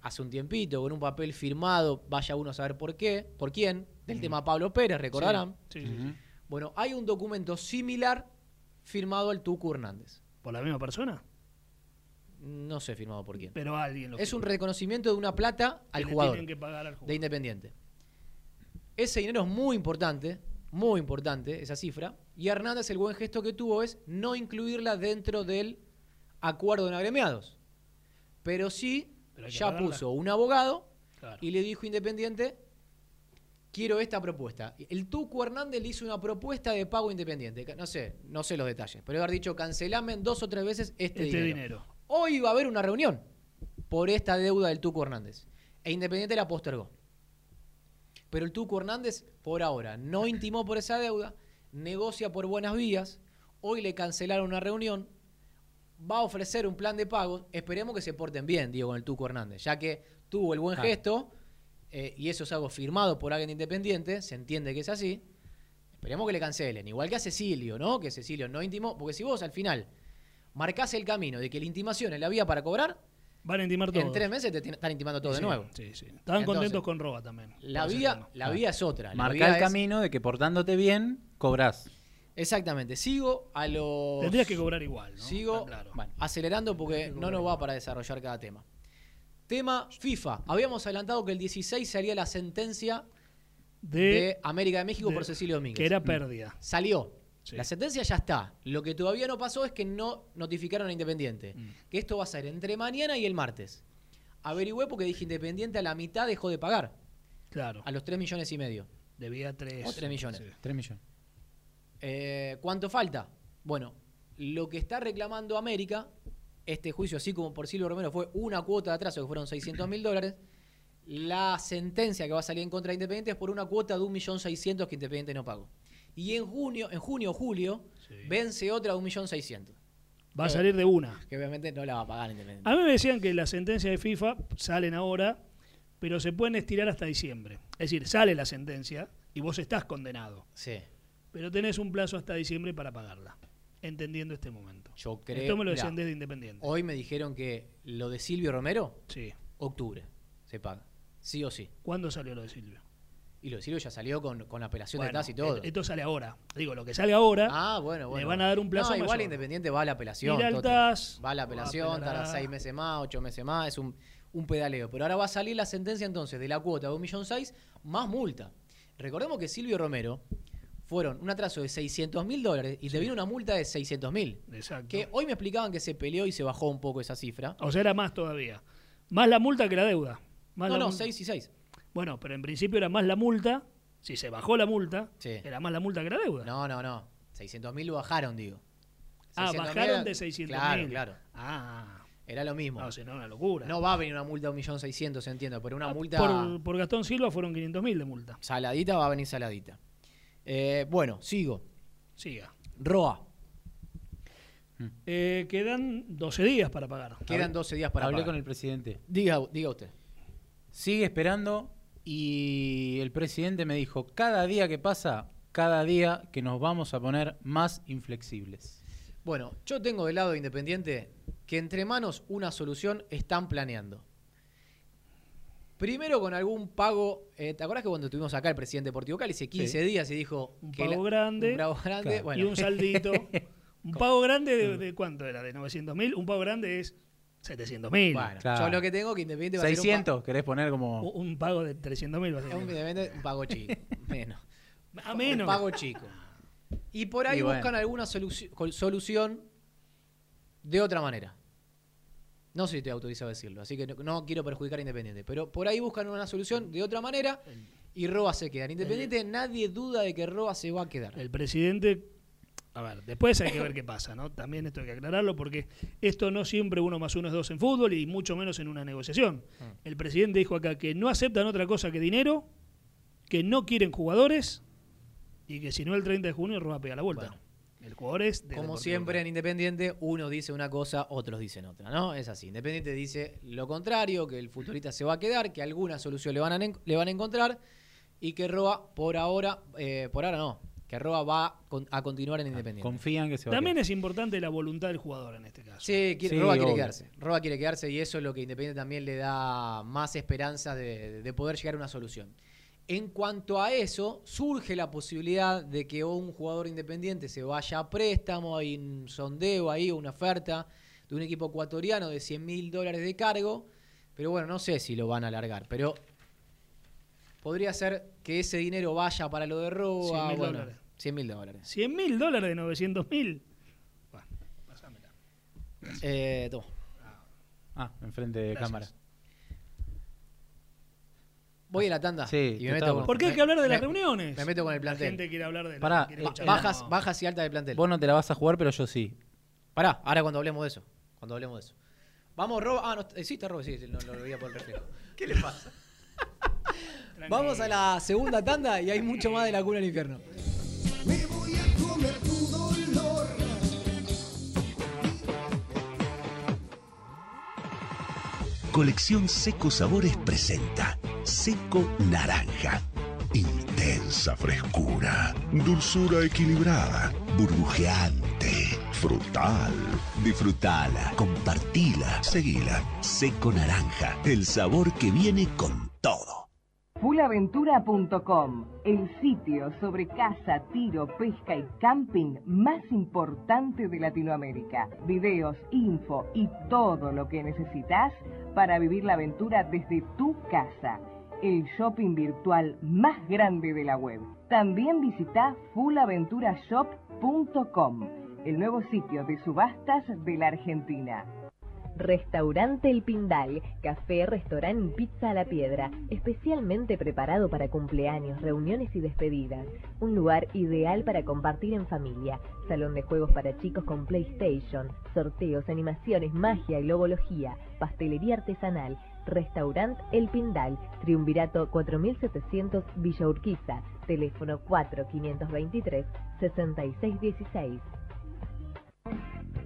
hace un tiempito, con un papel firmado, vaya uno a saber por qué, por quién, del tema Pablo Pérez, recordarán. Sí, sí, sí. Bueno, hay un documento similar firmado al Tucu Hernández. ¿Por la misma persona? No sé firmado por quién. Pero alguien lo Es un reconocimiento de una plata al jugador tienen que pagar al jugador. de Independiente. Ese dinero es muy importante, muy importante, esa cifra. Y Hernández, el buen gesto que tuvo es no incluirla dentro del acuerdo de agremiados. Pero sí, Pero ya pagarla. puso un abogado Claro. y le dijo Independiente, quiero esta propuesta. El Tucu Hernández le hizo una propuesta de pago Independiente. No sé, no sé los detalles, pero haber dicho, cancelame dos o tres veces este, Este dinero. dinero. Hoy va a haber una reunión por esta deuda del Tuco Hernández. E Independiente la postergó. Pero el Tuco Hernández, por ahora, no intimó por esa deuda, negocia por buenas vías. Hoy le cancelaron una reunión. Va a ofrecer un plan de pago. Esperemos que se porten bien, digo, con el Tuco Hernández, ya que tuvo el buen Claro. gesto eh, y eso es algo firmado por alguien independiente, se entiende que es así. Esperemos que le cancelen, igual que a Cecilio, ¿no? Que Cecilio no intimó, porque si vos al final marcás el camino de que la intimación es la vía para cobrar, Van a intimar todo. en tres meses te están intimando todo Sí, de nuevo. Sí, sí. Estaban Entonces, contentos con Roba también. La vía, la vía es otra. Marca el es- camino de que portándote bien, cobrás. Exactamente. Sigo a los. Tendrías que cobrar igual, ¿no? Sigo bueno, acelerando porque no nos va para desarrollar cada tema. Tema FIFA. Habíamos adelantado que el 16 salía la sentencia de, De- América de México de- por Cecilio Domínguez. que era pérdida. Salió. La sentencia ya está. Lo que todavía no pasó es que no notificaron a Independiente. Mm. Que esto va a ser entre mañana y el martes. Averigüé porque dije Independiente a la mitad dejó de pagar. Claro. A los 3 millones y medio. Debía 3. O 3 millones. 3 millones. Eh, ¿Cuánto falta? Bueno, lo que está reclamando América, este juicio, así como por Silvio Romero, fue una cuota de atraso que fueron 600 mil dólares. La sentencia que va a salir en contra de Independiente es por una cuota de 1.600.000 que Independiente no pagó. Y en junio, en junio o julio, vence otra de 1.600.000. Va a salir de una. Que obviamente no la va a pagar Independiente. A mí me decían que las sentencias de FIFA salen ahora, pero se pueden estirar hasta diciembre. Es decir, sale la sentencia y vos estás condenado. Sí. Pero tenés un plazo hasta diciembre para pagarla, entendiendo este momento. Yo creo. Esto me lo mirá, decían desde Independiente. Hoy me dijeron que lo de Silvio Romero, Sí. octubre, se paga. Sí o sí. ¿Cuándo salió lo de Silvio? Y lo de Silvio ya salió con, con apelación Bueno, de TAS y todo. Esto sale ahora. Digo, lo que sale ahora. Ah, bueno, bueno. Le van a dar un plazo No, igual mayor. Independiente va a la apelación. TAS, va a la apelación, tarda seis meses más, ocho meses más, es un, un pedaleo. Pero ahora va a salir la sentencia entonces de la cuota de 1.600.000 más multa. Recordemos que Silvio Romero fueron un atraso de 600 mil dólares y te vino una multa de 600 mil. Exacto. Que hoy me explicaban que se peleó y se bajó un poco esa cifra. O sea, era más todavía. Más la multa que la deuda. Más no, la no, multa. 6 y 6. Bueno, pero en principio era más la multa. Si se bajó la multa, Sí. era más la multa que la deuda. No, no, no. 600 mil lo bajaron, digo. Ah, 600.000 bajaron de 600.000. Claro, claro. Ah. Era lo mismo. No, si no, una locura. No va a venir una multa de 1.600.000, entiendo, pero una multa Ah, Por, por Gastón Silva fueron 500.000 de multa. saladita va a venir saladita. Eh, bueno, sigo. Siga. Roa. Eh, quedan 12 días para pagar. Quedan 12 días para Hablé pagar. con el presidente. Diga, diga usted. Sigue esperando y el presidente me dijo, cada día que pasa, cada día que nos vamos a poner más inflexibles. Bueno, yo tengo del lado independiente que entre manos una solución están planeando. Primero con algún pago, eh, ¿te acuerdas que cuando estuvimos acá el presidente Deportivo Cali hace 15 Sí. días y dijo Un que pago la- grande, un pago grande, Claro. bueno. y un saldito. un pago grande de, de cuánto era, de 900 mil. Un pago grande es 700 mil. Bueno, yo lo que tengo que Independiente va a ser un 600, querés poner como... Un, un pago de 300 mil. un, pago chico, menos. A menos. Un pago chico. Y por ahí Y bueno. buscan alguna solución de otra manera. No sé si estoy autorizado a decirlo, así que no, no quiero perjudicar a Independiente. Pero por ahí buscan una solución de otra manera y Roa se queda. En Independiente nadie duda de que Roa se va a quedar. El presidente. A ver, después hay que ver qué pasa, ¿no? También esto hay que aclararlo porque esto no siempre uno más uno es dos en fútbol y mucho menos en una negociación. Ah. El presidente dijo acá que no aceptan otra cosa que dinero, que no quieren jugadores y que si no el 30 de junio Roa pega la vuelta. El jugador es de Como siempre en Independiente, uno dice una cosa, otros dicen otra, ¿no? Es así. Independiente dice lo contrario, que el futbolista se va a quedar, que alguna solución le van a, le van a encontrar y que Roa por ahora, eh, por ahora no, que Roa va con- a continuar en Independiente. Confían que se va También a es importante la voluntad del jugador en este caso. Sí, quiere- Sí, Roa quiere quedarse. Roa quiere quedarse y eso es lo que Independiente también le da más esperanza de, de poder llegar a una solución. En cuanto a eso, surge la posibilidad de que un jugador independiente se vaya a préstamo, hay un sondeo ahí, una oferta de un equipo ecuatoriano de 100 mil dólares de cargo, pero bueno, no sé si lo van a alargar, pero podría ser que ese dinero vaya para lo de Roa. 100.000 bueno, dólares. 100 mil dólares. 100 mil dólares de 900 mil. Eh, toma. Ah, enfrente de Gracias. cámara. Voy a la tanda. Sí, y me meto con- ¿Por qué hay que hablar de las reuniones? Me meto con el La plantel. gente quiere hablar de la- Pará, eh, Bajas, No. bajas y altas del plantel. Vos no te la vas a jugar, pero yo sí. Pará, ahora cuando hablemos de eso. Cuando hablemos de eso. Vamos, Rob. Ah, no, eh, sí, está Rob, sí, sí, no, no lo veía por el reflejo. ¿Qué le pasa? Vamos a la segunda tanda y hay mucho más de la cuna del infierno. Me voy a comer tu dolor. Colección Seco Sabores presenta Seco Naranja. Intensa frescura, dulzura equilibrada, burbujeante, frutal. Disfrutala, compartila, seguila. Seco Naranja, el sabor que viene con todo. Fullaventura.com, el sitio sobre caza, tiro, pesca y camping más importante de Latinoamérica. Videos, info y todo lo que necesitas para vivir la aventura desde tu casa. El shopping virtual más grande de la web. También visita fullaventurashop.com, el nuevo sitio de subastas de la Argentina. Restaurante El Pindal, café, restaurante y pizza a la piedra, especialmente preparado para cumpleaños, reuniones y despedidas. Un lugar ideal para compartir en familia. Salón de juegos para chicos con PlayStation, sorteos, animaciones, magia y lobología, pastelería artesanal. Restaurante El Pindal, Triunvirato 4700 Villa Urquiza, teléfono 4523 6616.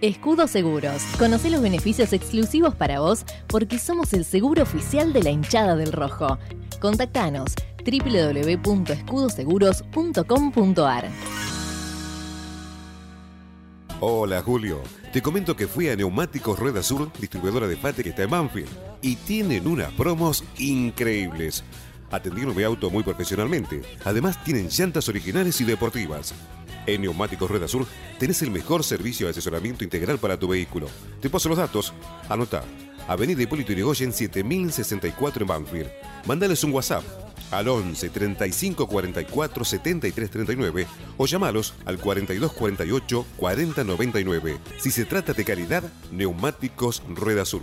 Escudo Seguros. Conoce los beneficios exclusivos para vos porque somos el seguro oficial de la hinchada del rojo. Contactanos www.escudoseguros.com.ar Hola Julio, te comento que fui a Neumáticos Rueda Sur, distribuidora de Fate que está en Banfield, y tienen unas promos increíbles. Atendieron mi auto muy profesionalmente. Además tienen llantas originales y deportivas. En Neumáticos Rueda Sur tenés el mejor servicio de asesoramiento integral para tu vehículo. Te paso los datos. Anota. Avenida Hipólito Yrigoyen 7064 en Banfield. Mándales un WhatsApp al 11 35 44 73 39 o llamalos al 42 48 40 99. Si se trata de calidad, Neumáticos Rueda Sur.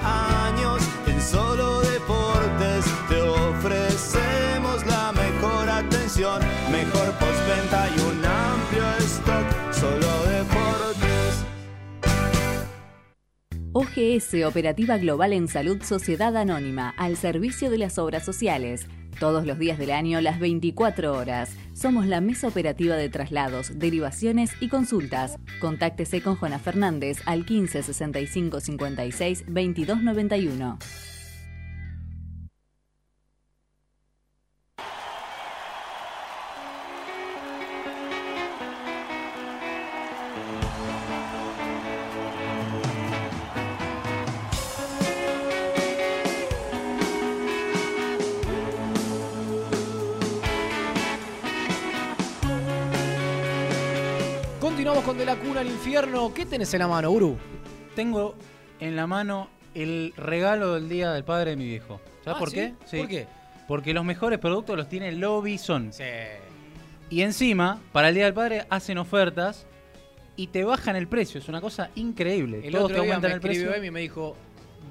mejor postventa y un amplio stock. Solo deportes. OGS Operativa Global en Salud Sociedad Anónima, al servicio de las obras sociales. Todos los días del año, las 24 horas. Somos la mesa operativa de traslados, derivaciones y consultas. Contáctese con Juana Fernández al 15 65 56 22 91. ¿Qué tenés en la mano, Uru? Tengo en la mano el regalo del Día del Padre de mi viejo. ¿Sabes Ah, por ¿sí? qué? ¿Por qué? Porque los mejores productos los tiene Lobison. Y encima, para el Día del Padre hacen ofertas y te bajan el precio. Es una cosa increíble. El Todos otro te día me el precio. Emi y me dijo,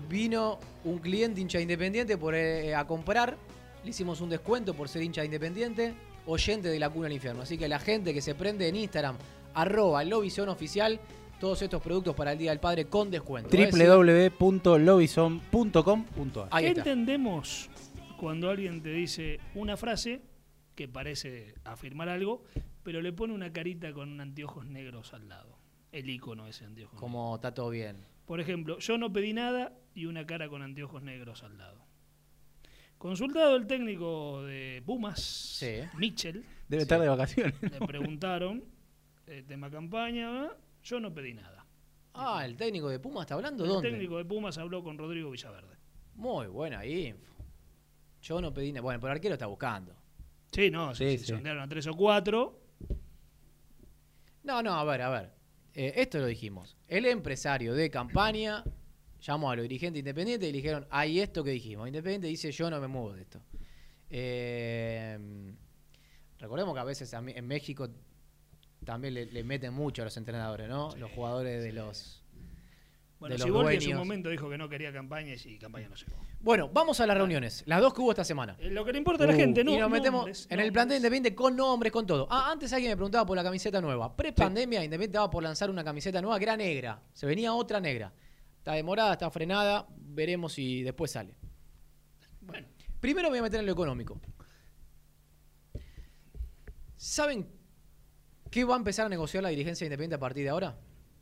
vino un cliente hincha independiente por, eh, a comprar, le hicimos un descuento por ser hincha independiente, oyente de la cuna al infierno. Así que la gente que se prende en Instagram, arroba Lobison Oficial, todos estos productos para el Día del Padre con descuento. ¿eh? www.lobison.com.ar Ahí ¿Qué está. entendemos cuando alguien te dice una frase que parece afirmar algo, pero le pone una carita con anteojos negros al lado? El icono ese anteojos Como está todo bien. Por ejemplo, yo no pedí nada y una cara con anteojos negros al lado. Consultado el técnico de Pumas, Mitchell, Debe estar de vacaciones. le preguntaron, eh, tema campaña, ¿eh? yo no pedí nada. Ah, el técnico de Puma está hablando, El ¿dónde? técnico de Pumas habló con Rodrigo Villaverde. Muy buena info. Yo no pedí nada. Bueno, pero el arquero está buscando. Sí, no, Sí, sí, sí. sondearon a tres o cuatro. No, no, a ver, a ver. Eh, esto lo dijimos. El empresario de campaña llamó a los dirigentes independientes y le dijeron, hay esto que dijimos. Independiente dice, yo no me muevo de esto. Eh, recordemos que a veces en México también le, le meten mucho a los entrenadores, ¿no? Los jugadores de los... Bueno, de los Siboldi en su momento dijo que no quería campaña y campaña no llegó. Bueno, vamos a las reuniones. Las dos que hubo esta semana. Eh, Lo que le importa a la gente, ¿no? Y nos metemos nombres, en el plantel independiente con nombres, con todo. Ah, antes alguien me preguntaba por la camiseta nueva. Pre-pandemia, Independiente estaba por lanzar una camiseta nueva que era negra. Se venía otra negra. Está demorada, está frenada. Veremos si después sale. Bueno. Primero me voy a meter en lo económico. ¿Saben qué va a empezar a negociar la dirigencia independiente a partir de ahora?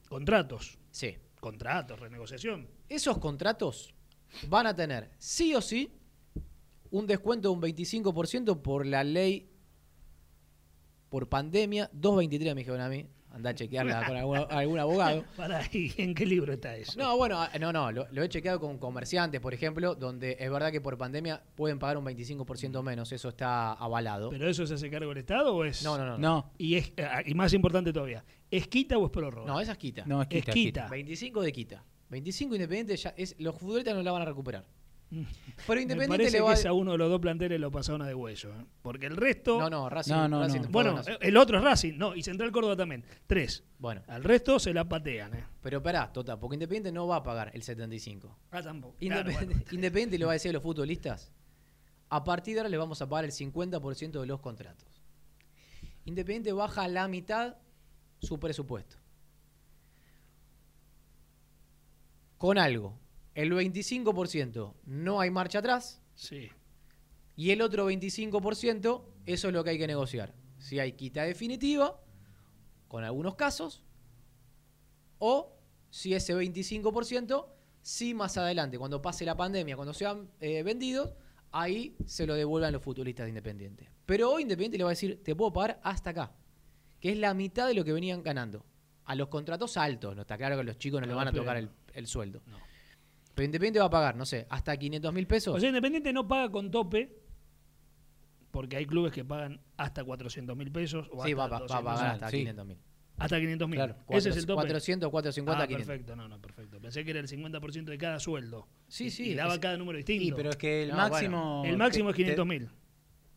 Contratos. Sí. Contratos, renegociación. Esos contratos van a tener sí o sí un descuento de un 25% por la ley por pandemia 223 me dijeron a mí. Anda a chequearla con algún, algún abogado. Para ¿y ¿en qué libro está eso? No, bueno, no, no, lo, lo he chequeado con comerciantes, por ejemplo, donde es verdad que por pandemia pueden pagar un 25% menos, eso está avalado. ¿Pero eso se hace cargo el Estado o es.? No, no, no. No. Y, es, ah, y más importante todavía, ¿es quita o es prórroga? No, esa es quita. No, es quita, Es quita. 25 de quita. 25 Independiente ya es los futbolistas no la van a recuperar. Pero Me Independiente parece le va que a uno de los dos planteles lo pasaron a de hueso. ¿eh? Porque el resto. No, no, Racing. No, no, Racing no. Bueno, el otro es Racing, no, y Central Córdoba también. Tres. Bueno. Al resto se la patean, ¿eh? Pero pará, Tota, porque Independiente no va a pagar el 75. Ah, tampoco. Claro, Independiente, bueno. Independiente le va a decir a los futbolistas, a partir de ahora le vamos a pagar el 50% de los contratos. Independiente baja a la mitad su presupuesto. Con algo, el 25% no hay marcha atrás Sí. y el otro 25% eso es lo que hay que negociar. Si hay quita definitiva, con algunos casos, o si ese 25%, sí más adelante, cuando pase la pandemia, cuando sean eh, vendidos, ahí se lo devuelvan los futbolistas de Independiente. Pero hoy Independiente le va a decir, te puedo pagar hasta acá, que es la mitad de lo que venían ganando. A los contratos altos, no está claro que a los chicos no, le No, van a tocar el, el sueldo. Pero Independiente va a pagar, no sé, hasta 500 mil pesos. O sea, Independiente no paga con tope, porque hay clubes que pagan hasta 400 mil pesos. O sí, hasta va, a pa- va a 200.000. pagar hasta sí. 500 mil. Hasta 500 mil. Claro, Ese es el tope. 400, 450, ah, 500. perfecto, no, no, perfecto. Pensé que era el 50% de cada sueldo. Sí, sí, Y daba es- cada número distinto. Y pero es que el No, máximo. el máximo es te- 500 mil.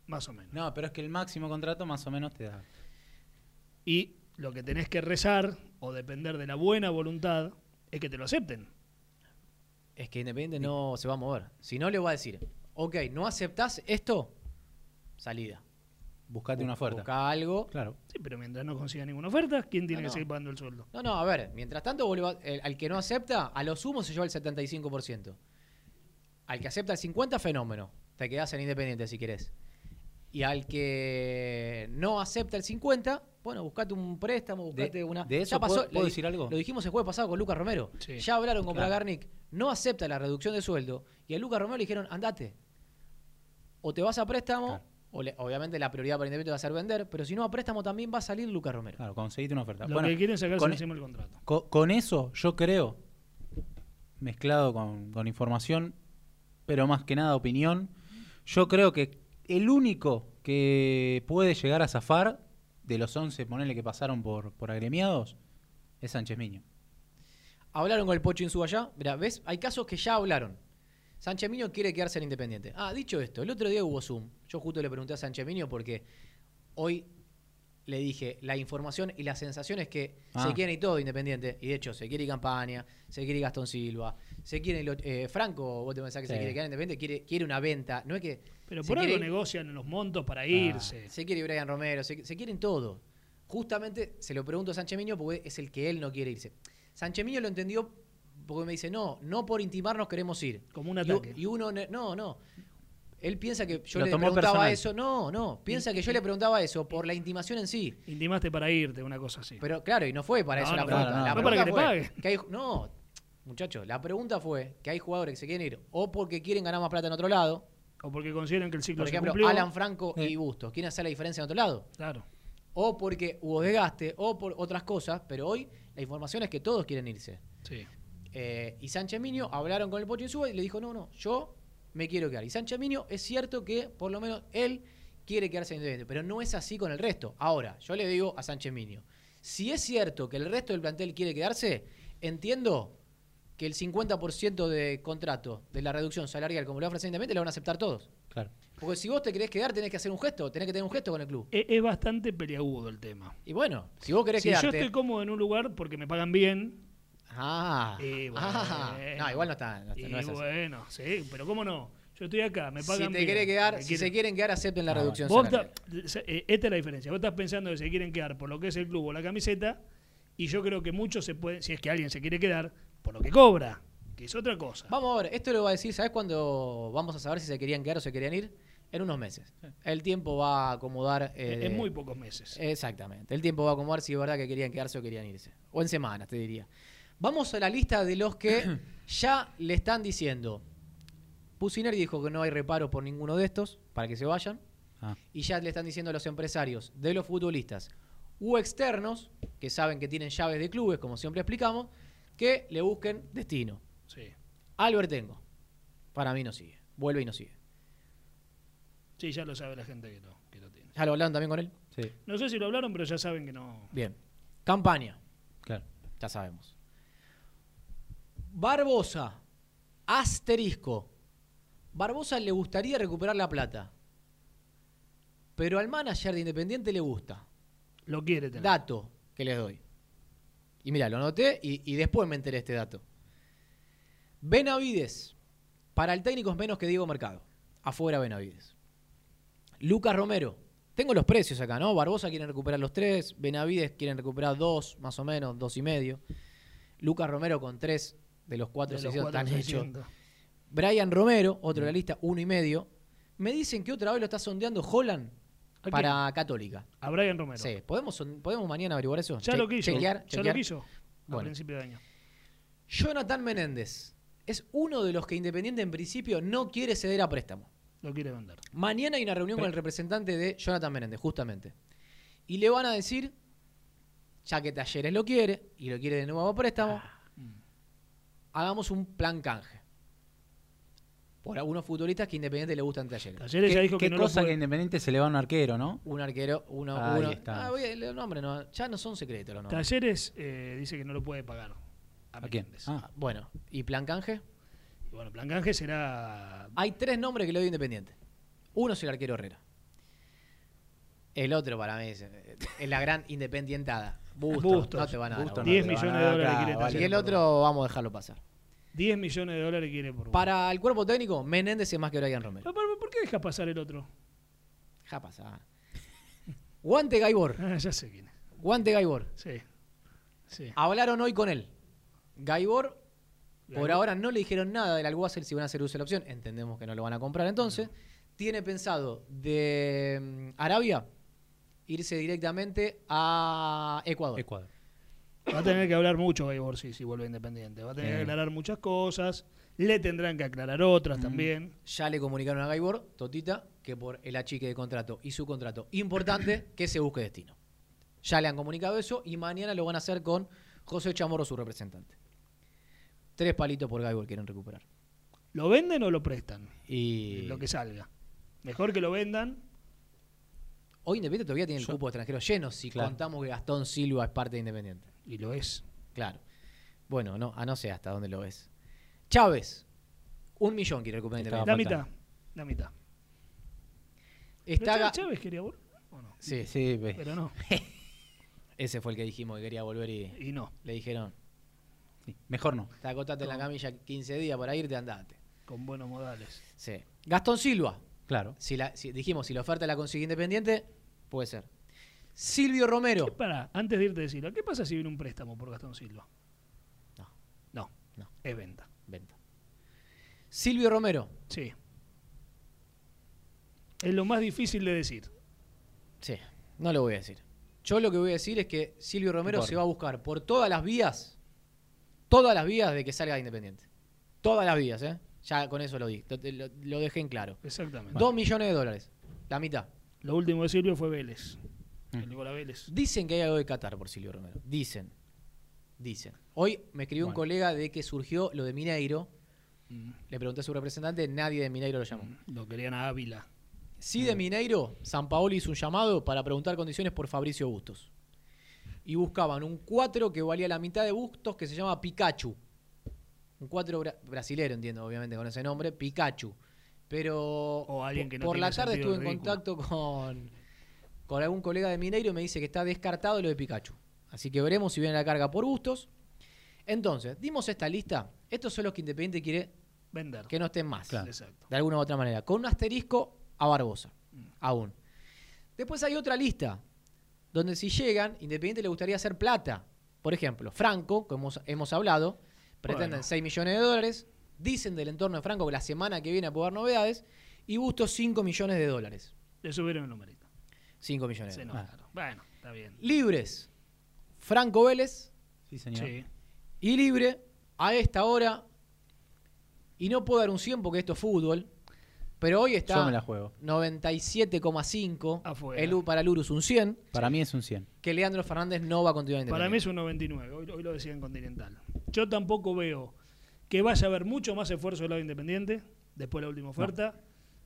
Más o menos. No, pero es que el máximo contrato más o menos te da. Y lo que tenés que rezar o depender de la buena voluntad es que te lo acepten. Es que Independiente no se va a mover. Si no, le voy a decir, ok, no aceptás esto, salida. Buscate una oferta. Busca algo. Claro. Sí, pero mientras no consiga ninguna oferta, ¿quién tiene No, que seguir pagando el sueldo? No, no, a ver, mientras tanto, vos le vas- el- al que no acepta, a lo sumo se lleva el 75%. Al que acepta el 50%, fenómeno. Te quedás en Independiente si querés. Y al que no acepta el 50%, bueno, buscate un préstamo, buscate De- una... de eso Ya pasó, ¿puedo- decir algo? Lo dijimos el jueves pasado con Lucas Romero. Sí. Ya hablaron con Claro. Bragarnik, no acepta la reducción de sueldo. Y a Lucas Romero le dijeron, andate. O te vas a préstamo, Claro. o le- obviamente la prioridad para Independiente va a ser vender, pero si no a préstamo también va a salir Lucas Romero. Claro, conseguiste una oferta. Lo Bueno, que quieren sacarse con, encima el contrato. co- con eso, yo creo, mezclado con, con información, pero más que nada opinión, yo creo que el único que puede llegar a zafar de los 11, ponele que pasaron por, por agremiados, es Sánchez Miño. Hablaron con el Pocho Insúa allá. Mira, ¿ves? Hay casos que ya hablaron. Sánchez Miño quiere quedarse en Independiente. Ah, dicho esto, el otro día hubo Zoom. Yo justo le pregunté a Sánchez Miño porque hoy le dije la información y la sensación es que Ah. se quiere y todo Independiente. Y de hecho, se quiere Campaña, se quiere Gastón Silva, se quiere eh, Franco, vos te pensás que se quiere quedar en Independiente, quiere, quiere una venta. No es que. Pero se por quiere algo ir- negocian los montos para Ah, irse. Se quiere Brian Romero, se, se quieren todo. Justamente se lo pregunto a Sánchez Miño porque es el que él no quiere irse. Sánchez Miño lo entendió porque me dice, no, no por intimarnos queremos ir. Como un ataque. Y, uno, no, no. Él piensa que yo Lo le preguntaba personal. eso. No, no. Piensa que yo le preguntaba eso por la intimación en sí. Intimaste para irte, una cosa así. Pero claro, y no fue para No, eso la no, pregunta. no, no, la fue para que fue pague. que hay- no, muchachos, la pregunta fue que hay jugadores que se quieren ir o porque quieren ganar más plata en otro lado. O porque consideran que el ciclo Por se ejemplo, cumplió. Alan Franco y Bustos. ¿Quieren hacer la diferencia en otro lado? Claro. O porque hubo desgaste, o por otras cosas, pero hoy la información es que todos quieren irse. Sí. Eh, y Sánchez Miño hablaron con el Pocho Insúa y le dijo, no, no, yo me quiero quedar. Y Sánchez Miño es cierto que por lo menos él quiere quedarse en Independiente, pero no es así con el resto. Ahora, yo le digo a Sánchez Miño, si es cierto que el resto del plantel quiere quedarse, entiendo que el 50% de contrato de la reducción salarial, como le ofrece Independiente, lo van a aceptar todos. Claro. Porque si vos te querés quedar, tenés que hacer un gesto, tenés que tener un gesto con el club. Es, es bastante peliagudo el tema. Y bueno, si vos querés si quedarte... yo estoy cómodo en un lugar porque me pagan bien. Ah, ah, no, igual no está, no, está- y no es así. bueno, sí, pero cómo no. Yo estoy acá, me pagan Si te bien. quedar, si quieren- se quieren quedar, acepten la Ah, reducción vos salarial. ta- eh, esta es la diferencia. Vos estás pensando que se quieren quedar por lo que es el club o la camiseta, y yo creo que muchos se pueden, si es que alguien se quiere quedar, por lo que cobra, que es otra cosa. Vamos a ver, esto lo va a decir, ¿sabes cuándo vamos a saber si se querían quedar o se querían ir? En unos meses. El tiempo va a acomodar. eh, en muy pocos meses. Exactamente. El tiempo va a acomodar si es verdad que querían quedarse o querían irse. O en semanas, te diría. Vamos a la lista de los que ya le están diciendo. Pusineri dijo que no hay reparo por ninguno de estos para que se vayan. Ah. Y ya le están diciendo a los empresarios de los futbolistas u externos, que saben que tienen llaves de clubes, como siempre explicamos, que le busquen destino. Sí. Albert Tengo, para mí no sigue. Vuelve y no sigue. Sí, ya lo sabe la gente que lo, que lo tiene. ¿Ya lo hablaron también con él? Sí. No sé si lo hablaron, pero ya saben que no. Bien. Campaña. Claro. Ya sabemos. Barbosa. Asterisco. Barbosa le gustaría recuperar la plata. Pero al manager de Independiente le gusta. Lo quiere tener. Dato que les doy. Y mira, lo anoté y, y después me enteré este dato. Benavides. Para el técnico es menos que Diego Mercado. Afuera Benavides. Lucas Romero. Tengo los precios acá, ¿no? Barbosa quieren recuperar los tres. Benavides quieren recuperar dos, más o menos, dos y medio. Lucas Romero con tres de los cuatro De los están hechos. Brian Romero, otro de la lista, uno y medio. Me dicen que otra vez lo está sondeando Holland ¿A para Católica. A Brian Romero. Sí, ¿podemos, ¿podemos mañana averiguar eso? Ya Che- lo quiso. chequear, ya lo quiso. A Bueno. principio de año. Jonathan Menéndez es uno de los que Independiente en principio no quiere ceder a préstamo. Lo quiere vender. Mañana hay una reunión con el representante de Jonathan Menéndez, justamente. Y le van a decir, ya que Talleres lo quiere y lo quiere de nuevo a préstamo, hagamos un plan canje. Por algunos futbolistas que Independiente le gustan Talleres. Talleres ya ¿Qué, dijo qué que no lo cosa puede- que Independiente se le va a un arquero, no? Un arquero, uno, Ahí uno. está. Ah, oye, los nombres no, ya no son secretos los nombres. Talleres eh, dice que no lo puede pagar. ¿A quién? Ah, bueno, ¿y plan canje? Y bueno, Plan Canje será. Hay tres nombres que le doy Independiente. Uno es el arquero Herrera. El otro para mí es, es la gran independientada. Bustos, Bustos. no te van a dar. Bustos boludo. 10 millones de dólares Y el otro vamos a dejarlo pasar. 10 millones de dólares quiere por. Para el cuerpo técnico, Menéndez es más que Brian Romero. ¿Por, por- por qué deja pasar el otro? Deja pasar. Guante Gaibor. Ah, ya sé quién es. Guante Gaibor. Sí. Sí. Hablaron hoy con él. Gaibor, por ahora no le dijeron nada del Alguacil si van a hacer uso de la opción. Entendemos que no lo van a comprar entonces. Tiene pensado de mm, Arabia irse directamente a Ecuador. Ecuador. Va a tener que hablar mucho Gaibor si, si vuelve independiente. Va a tener que aclarar muchas cosas. Le tendrán que aclarar otras Mm. también. Ya le comunicaron a Gaibor, Totita, que por el achique de contrato y su contrato importante, que se busque destino. Ya le han comunicado eso y mañana lo van a hacer con José Chamorro, su representante. Tres palitos por Gaibor quieren recuperar. ¿Lo venden o lo prestan? Y Lo que salga. Mejor que lo vendan. Hoy Independiente todavía tiene el Yo- cupo de extranjeros lleno si Claro. contamos que Gastón Silva es parte de Independiente. Y lo es. Claro. Bueno, no, a no sé hasta dónde lo ves. Chávez, un millón quiere recuperar La Independiente. mitad. La mitad. Está Ga- Chávez quería volver. ¿o no? Sí, Sí, ve. Pero no. Ese fue el que dijimos que quería volver y, Y no. le dijeron, Sí, Mejor no. te acotaste en la camilla 15 días para irte, andate. Con buenos modales. Sí. Gastón Silva. Claro. Si la, si- dijimos, si la oferta la consigue Independiente, puede ser. Silvio Romero. Para, antes de irte de Silva, ¿qué pasa si viene un préstamo por Gastón Silva? No. No. No. Es venta. Venta. Silvio Romero. Sí. Es lo más difícil de decir. Sí, no lo voy a decir. Yo lo que voy a decir es que Silvio Romero Por- se va a buscar por todas las vías, todas las vías de que salga de Independiente. Todas las vías, ¿eh? Ya con eso lo di, lo, lo- lo dejé en claro. Exactamente. Dos millones de dólares, la mitad. Lo último de Silvio fue Vélez. Mm. A Vélez. Dicen que hay algo de Qatar por Silvio Romero. Dicen. Dicen. Hoy me escribió un colega de que surgió lo de Mineiro. Mm. Le pregunté a su representante, nadie de Mineiro lo llamó. Lo querían a Ávila. Sí de Mineiro, San Paoli hizo un llamado para preguntar condiciones por Fabricio Bustos. Y buscaban un 4 que valía la mitad de Bustos que se llama Pikachu. Un 4 bra- brasilero, entiendo, obviamente, con ese nombre, Pikachu. Pero O alguien que no por la tarde estuve en contacto con, con algún colega de Mineiro y me dice que está descartado lo de Pikachu. Así que veremos si viene la carga por Bustos. Entonces, dimos esta lista. Estos son los que Independiente quiere Vender. que no estén más. Claro. Exacto. De alguna u otra manera. Con un asterisco a Barbosa. Aún. Después hay otra lista. Donde si llegan, Independiente le gustaría hacer plata. Por ejemplo, Franco, como hemos, hemos hablado, pretenden Bueno. 6 millones de dólares. Dicen del entorno de Franco que la semana que viene puede haber novedades. Y Bustos 5 millones de dólares. Le subieron el numerito. 5 millones Se de dólares. Bueno, está bien. Libres. Franco Vélez. Sí, señor. Sí. Y libre a esta hora. Y no puedo dar un 100 porque esto es fútbol. Pero hoy está Yo me la juego. 97,5. Afuera. El U para Lurus un 100. Para mí es un 100. Que Leandro Fernández no va a continuar en Para mí es un 99. Hoy, hoy lo decía en Continental. Yo tampoco veo que vaya a haber mucho más esfuerzo del lado Independiente después de la última oferta.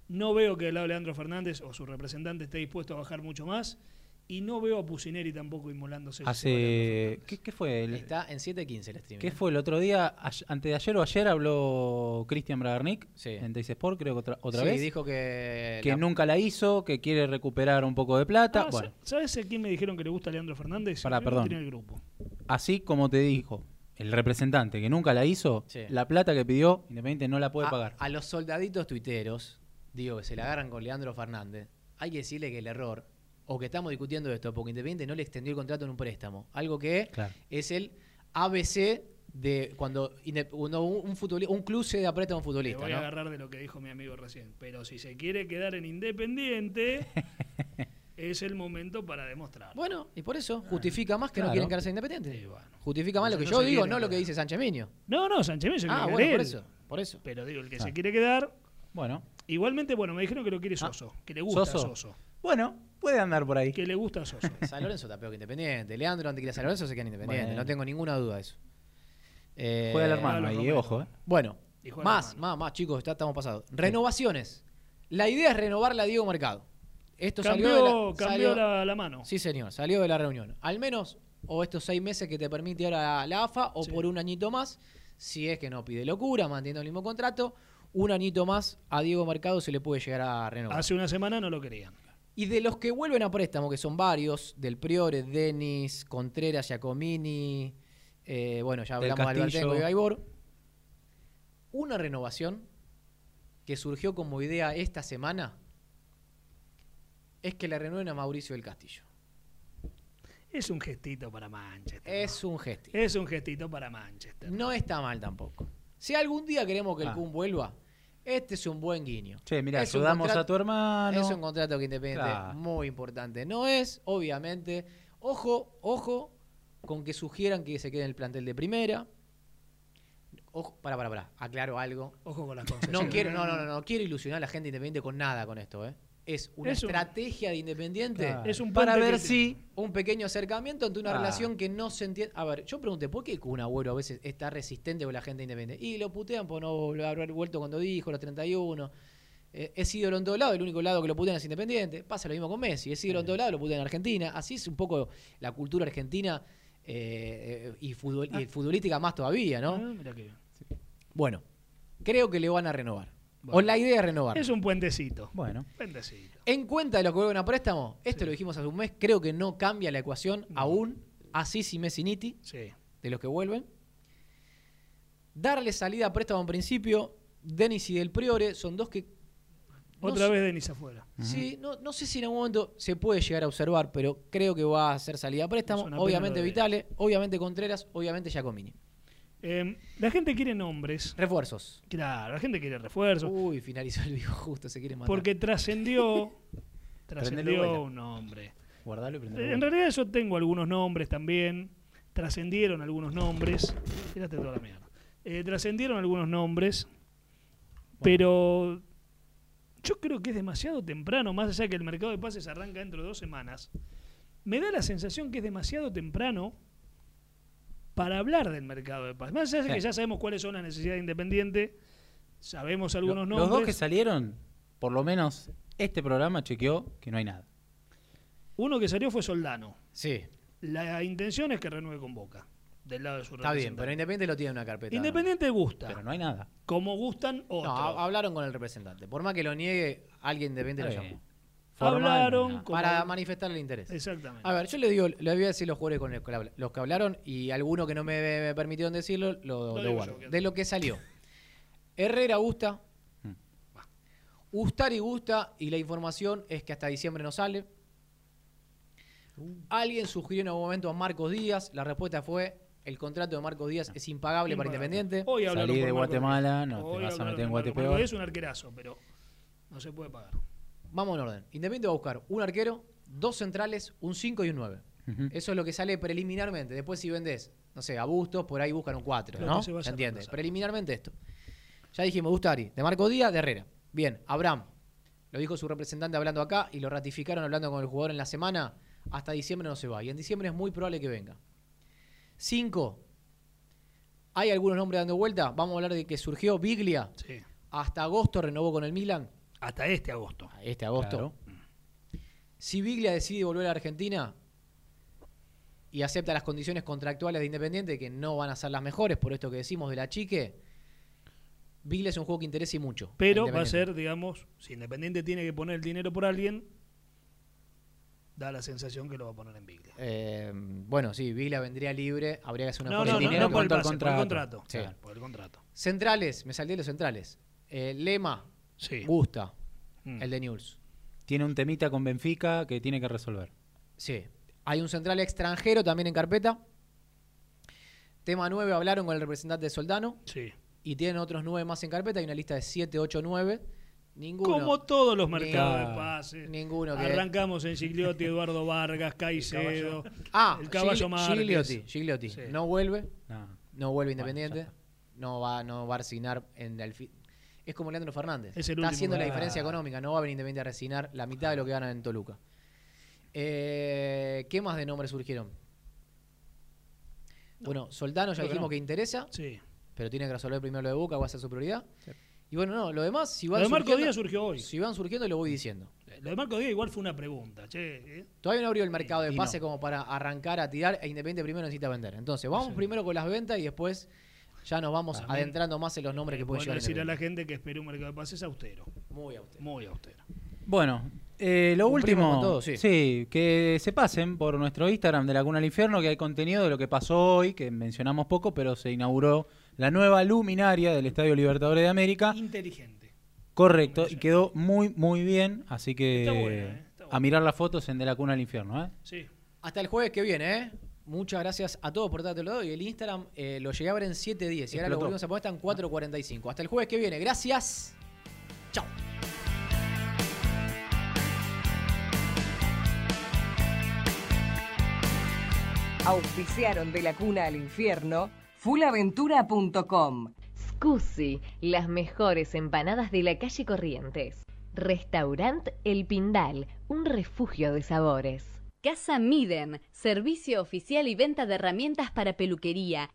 No, veo que el lado de Leandro Fernández o su representante esté dispuesto a bajar mucho más. Y no veo a Pusineri tampoco inmolándose. Hace. ¿Qué, qué fue? El, Está en 7.15 el streaming. ¿Qué fue el otro día? Antes de ayer o ayer habló Cristian Bragarnik Sí. en Teis Sport, creo que otra, otra Sí, vez. dijo que. que la- nunca la hizo, que quiere recuperar un poco de plata. Ah, bueno, sa- ¿Sabes a quién me dijeron que le gusta a Leandro Fernández? Que perdón. tiene el grupo. así como te dijo el representante que nunca la hizo, Sí. la plata que pidió, Independiente no la puede a, pagar. a los soldaditos tuiteros, digo, que se la agarran con Leandro Fernández, hay que decirle que el error, o que estamos discutiendo esto, porque Independiente no le extendió el contrato en un préstamo. Algo que Claro. es el ABC de cuando, cuando un, un futboli- un club se da préstamo a un futbolista. voy a agarrar de lo que dijo mi amigo recién. Pero si se quiere quedar en Independiente, es el momento para demostrar. Bueno, y por eso justifica más que no quieren quedarse independientes. Sí, bueno. Justifica más lo que No yo digo, no lo que dice Sánchez Miño. No, no, Sánchez Miño se Ah, bueno, por eso, por eso. Pero digo, el que Claro. se quiere quedar. Bueno, Igualmente, bueno, me dijeron que lo quiere Soso. Que le gusta ¿Soso? Soso. bueno, puede andar por ahí. Que le gusta Soso. San Lorenzo está peor que Independiente. Leandro antes que San Lorenzo se queda en Independiente. Bueno. No tengo ninguna duda de eso. Eh, Juega el hermano los ahí, Romero. ojo, ¿eh? Bueno, más, más, más, chicos, ya estamos pasados. Renovaciones. La idea es renovarla a Diego Mercado. Esto Cambió, salió de la, cambió salió- la, la mano. Sí, señor, salió de la reunión. Al menos, o estos seis meses que te permite ahora la AFA, o Sí. por un añito más, si es que no pide locura, manteniendo el mismo contrato, un añito más a Diego Mercado se le puede llegar a renovar. Hace una semana no lo querían. Y de los que vuelven a préstamo, que son varios, del Priore, Denis, Contreras, Giacomini, eh, bueno, ya Del hablamos de Castillo. Albertengo y Gaibor, una renovación que surgió como idea esta semana es que le renueven a Mauricio del Castillo. Es un gestito para Manchester. Es un gesto. Es un gestito para Manchester. No está mal tampoco. Si algún día queremos que el Ah. Kun vuelva, este es un buen guiño. Che, un ayudamos a tu hermano. Es un contrato que independiente Claro. muy importante. No es, obviamente. Ojo, ojo, con que sugieran que se quede en el plantel de primera. Ojo, para, para, para. Aclaro algo. Ojo con las No concesiones. quiero, no, no, no, no quiero ilusionar a la gente independiente con nada con esto, ¿eh? Es una Es un- estrategia de independiente Claro. Es un para ver si un pequeño acercamiento ante una Ah. relación que no se entiende. A ver, yo pregunté, ¿por qué Kun Agüero a veces está resistente con la gente independiente? Y lo putean por no haber vuelto cuando dijo, los 31. Eh, es ídolo en todo lado, el único lado que lo putean es Independiente. Pasa lo mismo con Messi, es ídolo en todo lado, lo putean en Argentina. Así es un poco la cultura argentina eh, eh, y, futbol- y futbolística más todavía, ¿no? Ah, que- Bueno, creo que le van a renovar. O la idea es renovar. Es un puentecito. Bueno. Puentecito. En cuenta de lo que vuelven a préstamo, esto lo dijimos hace un mes, creo que no cambia la ecuación aún, así si Messi Nitti, Sí. de los que vuelven. Darle salida a préstamo en principio, Denis y Del Priore son dos que... no Otra sé- vez Denis afuera. Sí, no, no sé si en algún momento se puede llegar a observar, pero creo que va a ser salida a préstamo. Obviamente de Vitale, obviamente Contreras, obviamente Giacomini. Eh, la gente quiere nombres. Refuerzos. Claro, la gente quiere refuerzos. Uy, finalizó el vivo justo, se quiere matar. Porque trascendió. Trascendió un nombre. Guardalo y prendelo. En realidad yo tengo algunos nombres también. Trascendieron algunos nombres. Tiraste toda la mierda. Eh, trascendieron algunos nombres. Pero yo creo que es demasiado temprano, más allá que el mercado de pases arranca dentro de dos semanas. Me da la sensación que es demasiado temprano para hablar del mercado de pases. Más allá de que ya sabemos cuáles son las necesidades de Independiente, sabemos algunos Lo- nombres. Los dos que salieron, por lo menos este programa chequeó que no hay nada. Uno que salió fue Soldano. Sí. La intención es que renueve con Boca, del lado de su Está bien, pero Independiente lo tiene en una carpeta. Independiente gusta. Pero no hay nada. Como gustan otros. No, ha- hablaron con el representante. Por más que lo niegue, alguien Independiente lo llamó. Formal, Hablaron como- Para manifestar el interés. Exactamente. A ver, yo le digo, le voy a decir los jugadores con los que hablaron y alguno que no me, me permitieron decirlo, lo, Lo guardo. yo, De lo que salió. Herrera gusta. Ustari gusta y la información es que hasta diciembre no sale. Alguien sugirió en algún momento a Marcos Díaz. La respuesta fue: el contrato de Marcos Díaz es impagable para. Independiente. Hoy hablaron Salí de Guatemala, Díaz. no te vas a meter en. Guatepeor. Es un arquerazo, pero no se puede pagar. Vamos en orden. Independiente va a buscar un arquero, dos centrales, un 5 y un 9. Ujú. Eso es lo que sale preliminarmente. Después, si vendés, no sé, a Bustos, por ahí buscan un 4, Lo ¿no? se vaya ¿Se a entiende? Preliminarmente esto. Ya dijimos, Gustari, de Marco Díaz, de Herrera. Bien, Abraham. Lo dijo su representante hablando acá y lo ratificaron hablando con el jugador en la semana. Hasta diciembre no se va. Y en diciembre es muy probable que venga. 5. Hay algunos nombres dando vuelta. Vamos a hablar de que surgió Biglia. Sí. Hasta agosto renovó con el Milan. Hasta este agosto. Este agosto. Claro. Si Biglia decide volver a Argentina y acepta las condiciones contractuales de Independiente, que no van a ser las mejores, por esto que decimos de la chique, Biglia es un juego que interesa y mucho. Pero va a ser, digamos, si Independiente tiene que poner el dinero por alguien, da la sensación que lo va a poner en Biglia. Eh, bueno, sí, Biglia vendría libre, habría que hacer una No, cosa no, no, dinero no por el con- pase, por el contrato. contrato. Sí. Claro, por el contrato. Centrales, me salté los centrales. Eh, Lema, Sí. gusta, Mm. el de News. Tiene un temita con Benfica que tiene que resolver. Sí. Hay un central extranjero también en carpeta. Tema 9, hablaron con el representante de Soldano. Sí. Y tienen otros 9 más en carpeta. Hay una lista de 7, 8, 9. Ninguno. Como todos los mercados Ni- de pases. Ninguno que. Arrancamos en Gigliotti, Eduardo Vargas, Caicedo. Ah, el caballo Gigli-. Gigliotti. Gigliotti. Sí. No vuelve. No. No vuelve Bueno, Independiente. ya no, va, no va a resignar en el Es como Leandro Fernández. Es el Está último haciendo la diferencia económica. No va a venir Independiente a resignar la mitad de lo que gana en Toluca. Eh, ¿Qué más de nombres surgieron? Bueno, Soldano ya Creo que dijimos no. que interesa, Sí. pero tiene que resolver primero lo de Boca, va a ser su prioridad. Y bueno, no, lo demás, si van Lo de Marco Díaz surgió hoy. Si van surgiendo, lo voy diciendo. Lo de Marco Díaz igual fue una pregunta. Che, ¿eh? Todavía no abrió el mercado de pase no. como para arrancar a tirar e Independiente primero necesita vender. Entonces, vamos primero con las ventas y después ya nos vamos También- adentrando más en los nombres que pueden llegar. decir a la gente que espere un mercado de pases austero. Muy austero. Muy austero. Bueno, eh, lo último, todo, sí. que se pasen por nuestro Instagram de la Cuna al Infierno, que hay contenido de lo que pasó hoy, que mencionamos poco, pero se inauguró la nueva luminaria del Estadio Libertadores de América. Inteligente. Correcto, y quedó muy, muy bien, así que Está buena, eh, está a mirar las fotos en de la Cuna al Infierno. ¿eh? Sí. Hasta el jueves que viene, ¿eh? Muchas gracias a todos por dártelo y el Instagram eh, lo llegué a ver en 7.10 y ahora lo volvimos a poner, está en 4.45. Hasta el jueves que viene. Gracias. Chao. Auspiciaron de la cuna al infierno fullaventura.com. Scusi, las mejores empanadas de la calle Corrientes. Restaurant El Pindal, un refugio de sabores. Casa Miden, servicio oficial y venta de herramientas para peluquería,